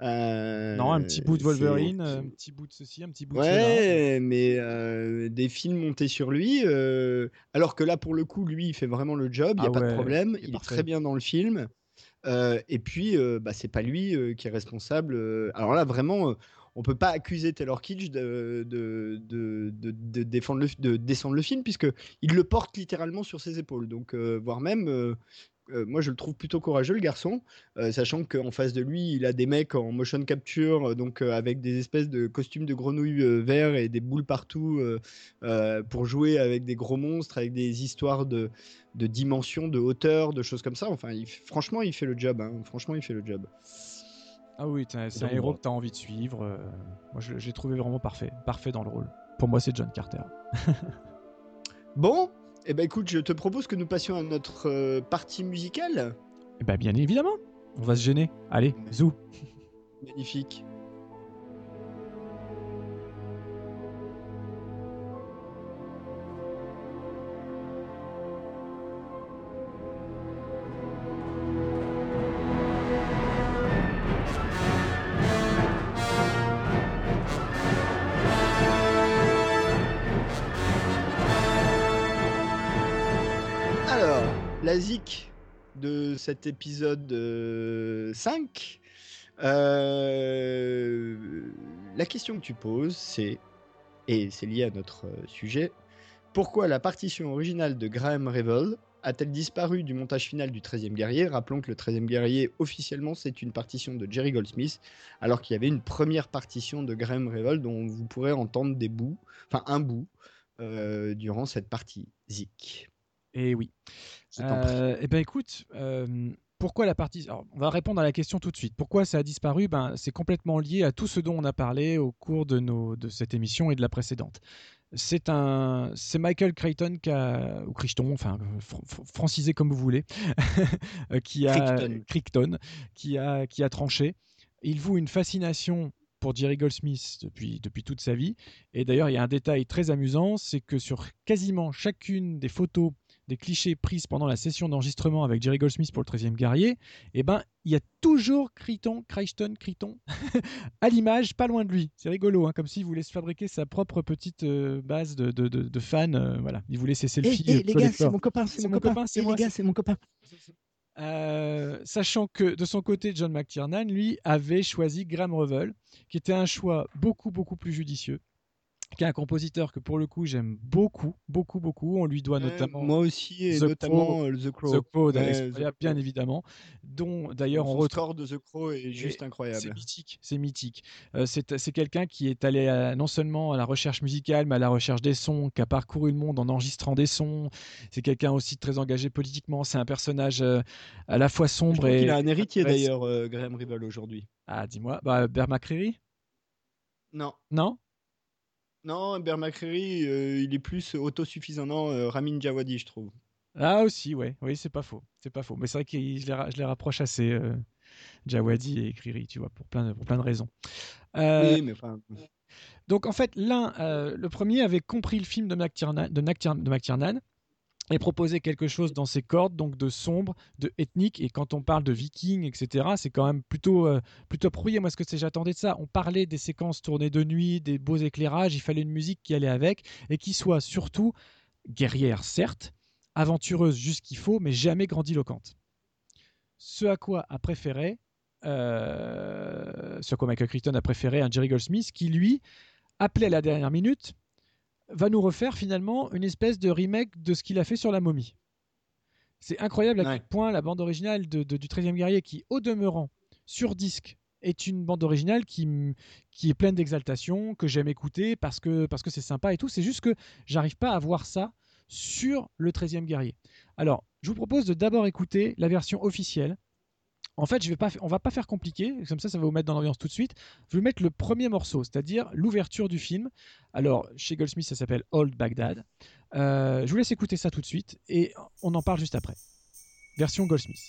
Euh, non, un petit bout de Wolverine, un petit bout de ceci, un petit bout de Ouais, mais des films montés sur lui. alors que là, pour le coup, lui, il fait vraiment le job, il n'y a ah pas de problème. Il, est très bien dans le film. Et puis, bah, c'est pas lui qui est responsable. alors là, vraiment, on peut pas accuser Taylor Kitsch de, défendre descendre le film, puisque il le porte littéralement sur ses épaules. Donc, voire même, moi je le trouve plutôt courageux le garçon, euh, sachant qu'en face de lui il a des mecs en motion capture, euh, donc avec des espèces de costumes de grenouilles verts et des boules partout pour jouer avec des gros monstres, avec des histoires de, de dimensions, de hauteur, de choses comme ça. Enfin, franchement il fait le job. Hein. Franchement il fait le job. Ah oui, c'est un héros que tu as envie de suivre. moi j'ai trouvé vraiment parfait, parfait dans le rôle. Pour moi c'est John Carter. bon, eh ben écoute, je te propose que nous passions à notre euh, partie musicale. Eh ben bien évidemment, on va se gêner. Allez, zou. Magnifique. De cet épisode 5. Euh, euh, la question que tu poses, c'est, et c'est lié à notre euh, sujet, pourquoi la partition originale de Graham Revel a-t-elle disparu du montage final du 13e guerrier? Rappelons que le 13e guerrier, officiellement, c'est une partition de Jerry Goldsmith, alors qu'il y avait une première partition de Graham Revel dont vous pourrez entendre des bouts, enfin un bout, durant cette partie Zik. Et oui. Euh, eh ben écoute, euh, pourquoi la partie On va répondre à la question tout de suite. Pourquoi ça a disparu? Ben c'est complètement lié à tout ce dont on a parlé au cours de nos de cette émission et de la précédente. C'est un, c'est Michael Crichton qui a, ou Crichton, enfin francisé comme vous voulez, qui a Crichton, qui a qui a tranché. Il voue une fascination pour Jerry Goldsmith depuis, depuis toute sa vie. Et d'ailleurs, il y a un détail très amusant, c'est que sur quasiment chacune des photos des clichés prises pendant la session d'enregistrement avec Jerry Goldsmith pour le 13e guerrier, eh ben, il y a toujours Crichton, Crichton, Crichton à l'image, pas loin de lui. C'est rigolo, hein, comme s'il voulait se fabriquer sa propre petite euh, base de, de, de, fans. Euh, voilà, il voulait ses selfies. Hey, les gars, c'est mon copain, c'est mon, copain, c'est moi. Les gars, c'est mon copain. Euh, sachant que de son côté, John McTiernan, lui, avait choisi Graham Revel, qui était un choix beaucoup, beaucoup plus judicieux qui est un compositeur que pour le coup j'aime beaucoup, beaucoup, beaucoup. On lui doit notamment. Moi aussi, et notamment euh, The Crow. The Crow, bien évidemment. Dont d'ailleurs on retrouve. de The Crow est juste incroyable. C'est mythique, c'est mythique. Euh, c'est quelqu'un qui est allé non seulement à la recherche musicale, mais à la recherche des sons, qui a parcouru le monde en enregistrant des sons. C'est quelqu'un aussi très engagé politiquement. C'est un personnage euh, à la fois sombre et. Il a un héritier d'ailleurs, Graham Rival aujourd'hui. Ah, dis-moi, bah, Bear Non. Non? Non, Bear euh, il est plus autosuffisant. Non, euh, Ramin Djawadi, je trouve. Ah aussi, ouais, oui, c'est pas faux, c'est pas faux. Mais c'est vrai que je les, rapproche assez, euh, Djawadi et Kriri, tu vois, pour plein de, pour plein de raisons. oui, mais enfin... Donc en fait, l'un, le premier avait compris le film de McTiernan, de, de McTiernan et proposer quelque chose dans ces cordes, donc de sombre, de ethnique. Et quand on parle de vikings, etc., c'est quand même plutôt, euh, plutôt approprié. Moi, ce que j'attendais de ça, on parlait des séquences tournées de nuit, des beaux éclairages. Il fallait une musique qui allait avec et qui soit surtout guerrière, certes, aventureuse jusqu'il faut, mais jamais grandiloquente. Ce à quoi a préféré, euh, ce à quoi Michael Crichton a préféré un Jerry Goldsmith qui lui appelait à la dernière minute va nous refaire finalement une espèce de remake de ce qu'il a fait sur la momie. C'est incroyable à quel point la bande originale de, du 13e guerrier, qui au demeurant, sur disque, est une bande originale qui, qui est pleine d'exaltation, que j'aime écouter parce que parce que c'est sympa et tout. C'est juste que j'arrive pas à voir ça sur le 13e guerrier. Alors, je vous propose de d'abord écouter la version officielle en fait, je vais pas, on va pas faire compliqué, comme ça, ça va vous mettre dans l'ambiance tout de suite. Je vais vous mettre le premier morceau, c'est-à-dire l'ouverture du film. Alors, chez Goldsmith, ça s'appelle Old Baghdad. Euh, je vous laisse écouter ça tout de suite et on en parle juste après. Version Goldsmith.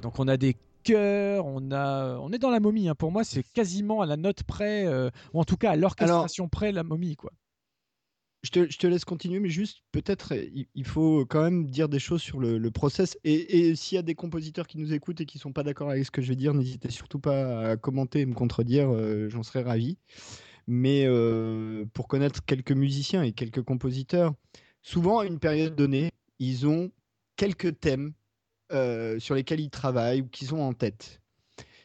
Donc on a des chœurs, on a, on est dans la momie. hein. Pour moi, c'est quasiment à la note près, euh, ou en tout cas à l'orchestration près, la momie, quoi. Je te, je te laisse continuer, mais juste peut-être il, faut quand même dire des choses sur le, process. Et, s'il y a des compositeurs qui nous écoutent et qui sont pas d'accord avec ce que je vais dire, n'hésitez surtout pas à commenter et me contredire, euh, j'en serais ravi. Mais euh, pour connaître quelques musiciens et quelques compositeurs, souvent à une période donnée, ils ont quelques thèmes euh, sur lesquels ils travaillent ou qu'ils ont en tête.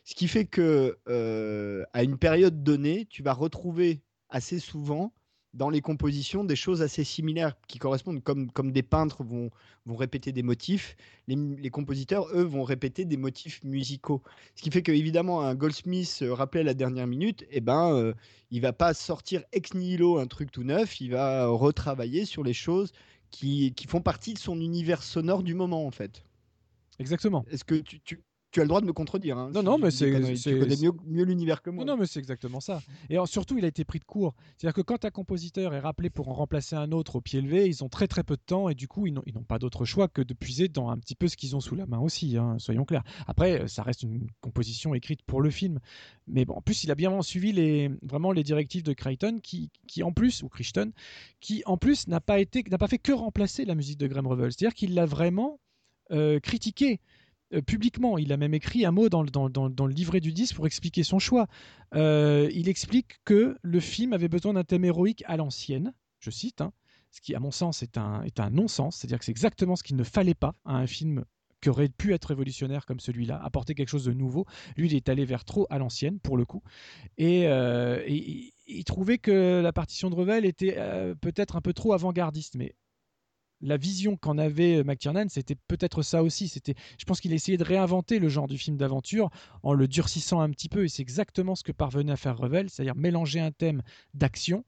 Ce qui fait que euh, à une période donnée, tu vas retrouver assez souvent dans les compositions des choses assez similaires qui correspondent, comme, comme des peintres vont, vont répéter des motifs, les, compositeurs, eux, vont répéter des motifs musicaux. Ce qui fait que, évidemment, un Goldsmith euh, rappelé à la dernière minute, eh ben, euh, il va pas sortir ex nihilo un truc tout neuf, il va retravailler sur les choses qui, qui font partie de son univers sonore du moment, en fait. Exactement. Est-ce que tu, tu, tu as le droit de me contredire hein, Non, si non, mais c'est- Tu connais mieux, mieux l'univers que moi. Non, non, mais c'est exactement ça. Et alors, surtout, il a été pris de court. C'est-à-dire que quand un compositeur est rappelé pour en remplacer un autre au pied levé, ils ont très très peu de temps et du coup, ils n'ont pas d'autre choix que de puiser dans un petit peu ce qu'ils ont sous la main aussi, hein, soyons clairs. Après, ça reste une composition écrite pour le film. Mais bon, en plus, il a bien suivi les, vraiment les directives de Crichton qui, qui en plus, ou Crichton, qui en plus n'a pas, été, n'a pas fait que remplacer la musique de Graham Revel. C'est-à-dire qu'il l'a vraiment euh, critiqué euh, publiquement. Il a même écrit un mot dans, le- livret du disque pour expliquer son choix. Euh, il explique que le film avait besoin d'un thème héroïque à l'ancienne, je cite, hein, ce qui à mon sens est un, non-sens, c'est-à-dire que c'est exactement ce qu'il ne fallait pas à un film qui aurait pu être révolutionnaire comme celui-là, apporter quelque chose de nouveau. Lui, il est allé vers trop à l'ancienne, pour le coup. Et, il- trouvait que la partition de Revel était peut-être un peu trop avant-gardiste, mais la vision qu'en avait McTiernan, c'était peut-être ça aussi. C'était, je pense qu'il essayait de réinventer le genre du film d'aventure en le durcissant un petit peu, et c'est exactement ce que parvenait à faire Revel, c'est-à-dire mélanger un thème d'action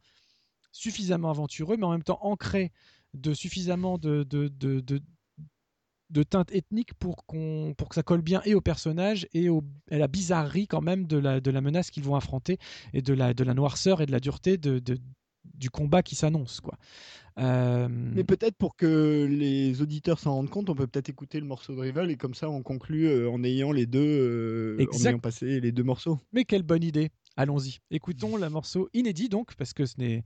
suffisamment aventureux, mais en même temps ancré de suffisamment de, de, de, teinte ethnique pour, qu'on, pour que ça colle bien et au personnage et à la bizarrerie quand même de la, menace qu'ils vont affronter et de la, noirceur et de la dureté du combat qui s'annonce. Quoi. Euh, Mais peut-être pour que les auditeurs s'en rendent compte, on peut peut-être écouter le morceau de Rival et comme ça on conclut euh, en ayant les deux, euh, en ayant passé les deux morceaux. Mais quelle bonne idée Allons-y. Écoutons le morceau inédit donc, parce que ce n'est,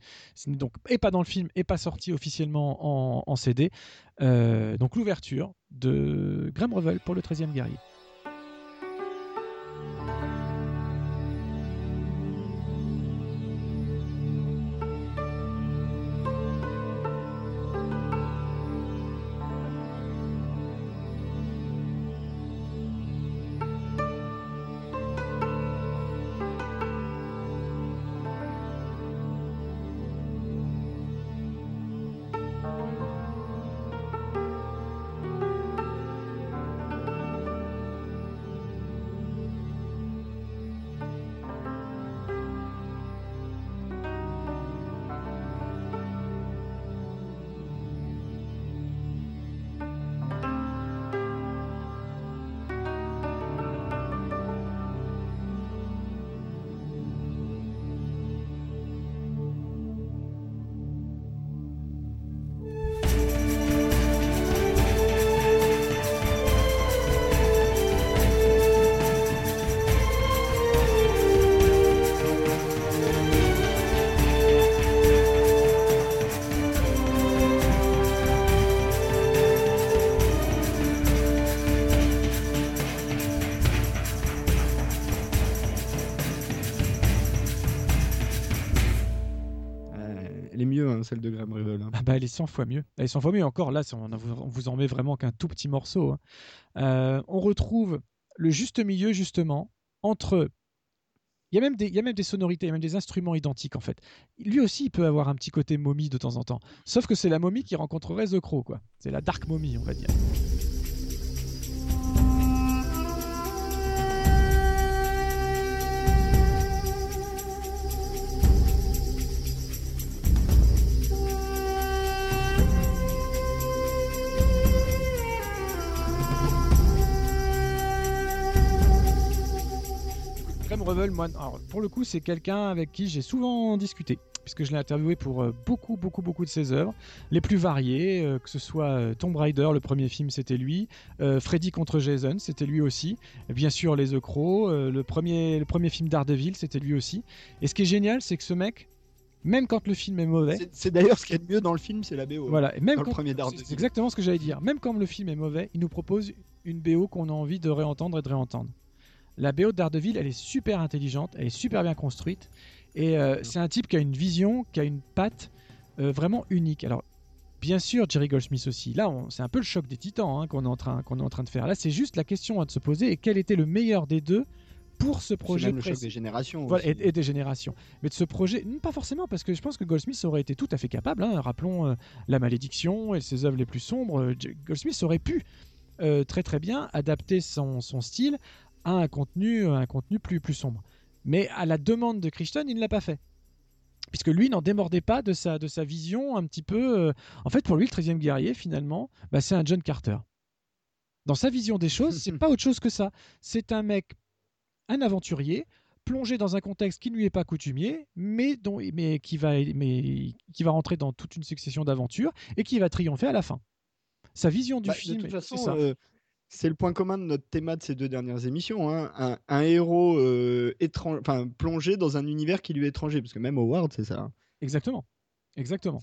donc et pas dans le film et pas sorti officiellement en, en CD. Euh, donc l'ouverture de Graham Revel pour le 13e guerrier. Celle de Graham Revel. hein. Ah bah, elle est 100 fois mieux. Elle est 100 fois mieux. Encore là, on, on vous en met vraiment qu'un tout petit morceau. hein. Euh, on retrouve le juste milieu, justement, entre. Il y, a même des, il y a même des sonorités, il y a même des instruments identiques en fait. Lui aussi, il peut avoir un petit côté momie de temps en temps. Sauf que c'est la momie qui rencontrerait The Crow, quoi. C'est la dark momie, on va dire. Revel, moi, alors, pour le coup, c'est quelqu'un avec qui j'ai souvent discuté. puisque je l'ai interviewé pour euh, beaucoup, beaucoup, beaucoup de ses œuvres, les plus variées, euh, que ce soit euh, Tomb Raider, le premier film, c'était lui, Freddy contre Jason, c'était lui aussi, et bien sûr Les The Crow, le, premier, le premier film Daredevil, c'était lui aussi. Et ce qui est génial, c'est que ce mec, même quand le film est mauvais. C'est d'ailleurs ce qui est de mieux dans le film, c'est la BO. Voilà, et même quand, C'est exactement ce que j'allais dire. Même quand le film est mauvais, il nous propose une BO qu'on a envie de réentendre et de réentendre. La BO de Daredevil, elle est super intelligente, elle est super bien construite, et euh, c'est un type qui a une vision, qui a une patte euh, vraiment unique. Alors, bien sûr, Jerry Goldsmith aussi. Là, c'est un peu le choc des titans hein, qu'on est, en train, qu'on est en train de faire. Là, c'est juste la question à se poser et quel était le meilleur des deux pour ce projet. Même le choc des générations. et, des générations. Mais de ce projet, pas forcément, parce que je pense que Goldsmith aurait été tout à fait capable. Hein. rappelons euh, La Malédiction et ses œuvres les plus sombres. Goldsmith aurait pu très très bien adapter son, son, style à un contenu, un contenu plus, plus sombre. Mais à la demande de Crichton, il ne l'a pas fait. Puisque lui n'en démordait pas de sa, de sa vision un petit peu. Euh, en fait, pour lui, le 13e guerrier, finalement, bah, c'est un John Carter. Dans sa vision des choses, c'est pas autre chose que ça. C'est un mec, un aventurier, plongé dans un contexte qui ne lui est pas coutumier, mais, dont, mais, qui va, mais qui va rentrer dans toute une succession d'aventures et qui va triompher à la fin. Sa vision du bah, film, c'est ça. Euh, c'est le point commun de notre thème de ces deux dernières émissions. Hein. Un, héros euh, plongé dans un univers qui lui est étranger, parce que même Howard, c'est ça. Hein. Exactement. Exactement.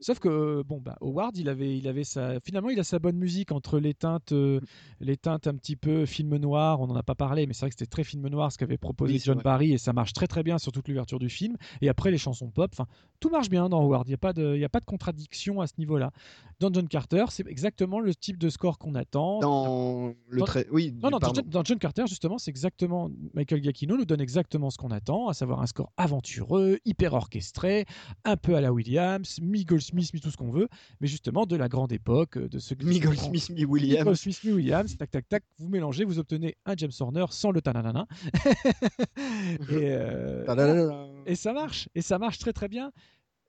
Sauf que bon bah Howard il avait il avait sa finalement il a sa bonne musique entre les teintes euh, les teintes un petit peu film noir on n'en a pas parlé mais c'est vrai que c'était très film noir ce qu'avait proposé John Barry et ça marche très très bien sur toute l'ouverture du film. Et après les chansons pop enfin tout marche bien dans Howard il n'y a pas de il y a pas de contradiction à ce niveau là dans John Carter c'est exactement le type de score qu'on attend. Dans le oui non, non dans, John Carter justement c'est exactement Michael Giacchino nous donne exactement ce qu'on attend à savoir un score aventureux hyper orchestré un peu à la Williams Miguel Smith, tout ce qu'on veut, mais justement de la grande époque, euh, de ce Miguel Smith, Mi Williams. Smith, Mi Williams, tac, tac, tac, vous mélangez, vous obtenez un James Horner sans le tananana. et, euh, et ça marche, et ça marche très très bien.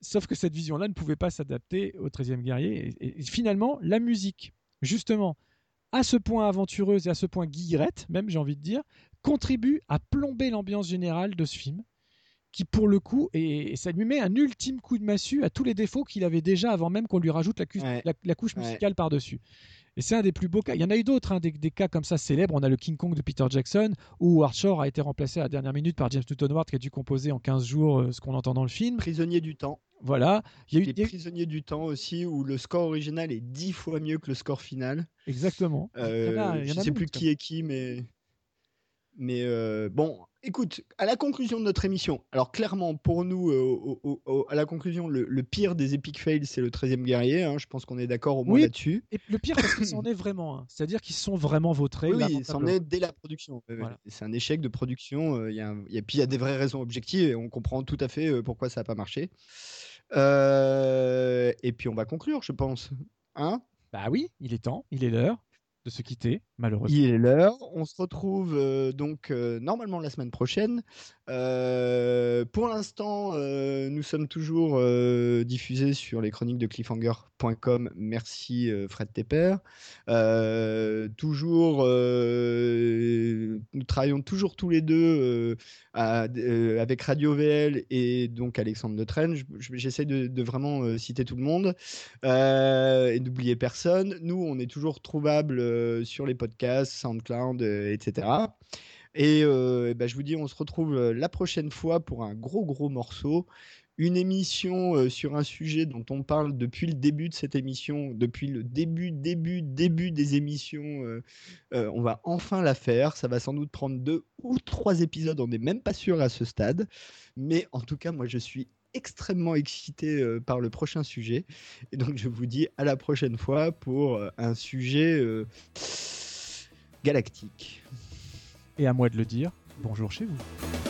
Sauf que cette vision-là ne pouvait pas s'adapter au 13e guerrier. Et, finalement, la musique, justement, à ce point aventureuse et à ce point guillerette, même j'ai envie de dire, contribue à plomber l'ambiance générale de ce film qui pour le coup, et, ça lui met un ultime coup de massue à tous les défauts qu'il avait déjà avant même qu'on lui rajoute la, couche musicale par-dessus. Et c'est un des plus beaux cas. Il y en a eu d'autres, hein, des, cas comme ça célèbres. On a le King Kong de Peter Jackson, où Howard a été remplacé à la dernière minute par James Newton Howard, qui a dû composer en 15 jours euh, ce qu'on entend dans le film. Prisonnier du temps. Voilà. Il y a eu des prisonniers du temps aussi, où le score original est dix fois mieux que le score final. Exactement. Euh, je ne sais plus qui est qui, mais. Mais euh, bon, écoute, à la conclusion de notre émission, alors clairement, pour nous, euh, à la conclusion, le, pire des epic fails, c'est le 13e guerrier. Hein, je pense qu'on est d'accord au moins là-dessus. Et le pire, parce qu'ils s'en est vraiment. C'est-à-dire qu'ils sont vraiment vautrés. Oui, c'en est dès la production. C'est un échec de production. Euh, il y a et puis il y a des vraies raisons objectives et on comprend tout à fait pourquoi ça n'a pas marché. et puis on va conclure, je pense. Hein? Bah oui, il est temps, il est l'heure de se quitter, malheureusement. Il est l'heure. On se retrouve euh, donc euh, normalement la semaine prochaine. Euh, pour l'instant, nous sommes toujours diffusés sur les chroniques de cliffhanger.com. Merci Fred Tepper. toujours, nous travaillons toujours tous les deux avec Radio VL et donc Alexandre de J'essaie de, de, vraiment citer tout le monde et d'oublier personne. Nous, on est toujours trouvables euh, sur les podcasts, SoundCloud, euh, etc. Et euh, bah, je vous dis, on se retrouve la prochaine fois pour un gros gros morceau une émission sur un sujet dont on parle depuis le début de cette émission, depuis le début, début, début des émissions. on va enfin la faire. Ça va sans doute prendre deux ou trois épisodes, on n'est même pas sûr à ce stade. Mais en tout cas, moi, je suis extrêmement excité euh, par le prochain sujet. Et donc je vous dis à la prochaine fois pour euh, un sujet euh, galactique. Et à moi de le dire, bonjour chez vous.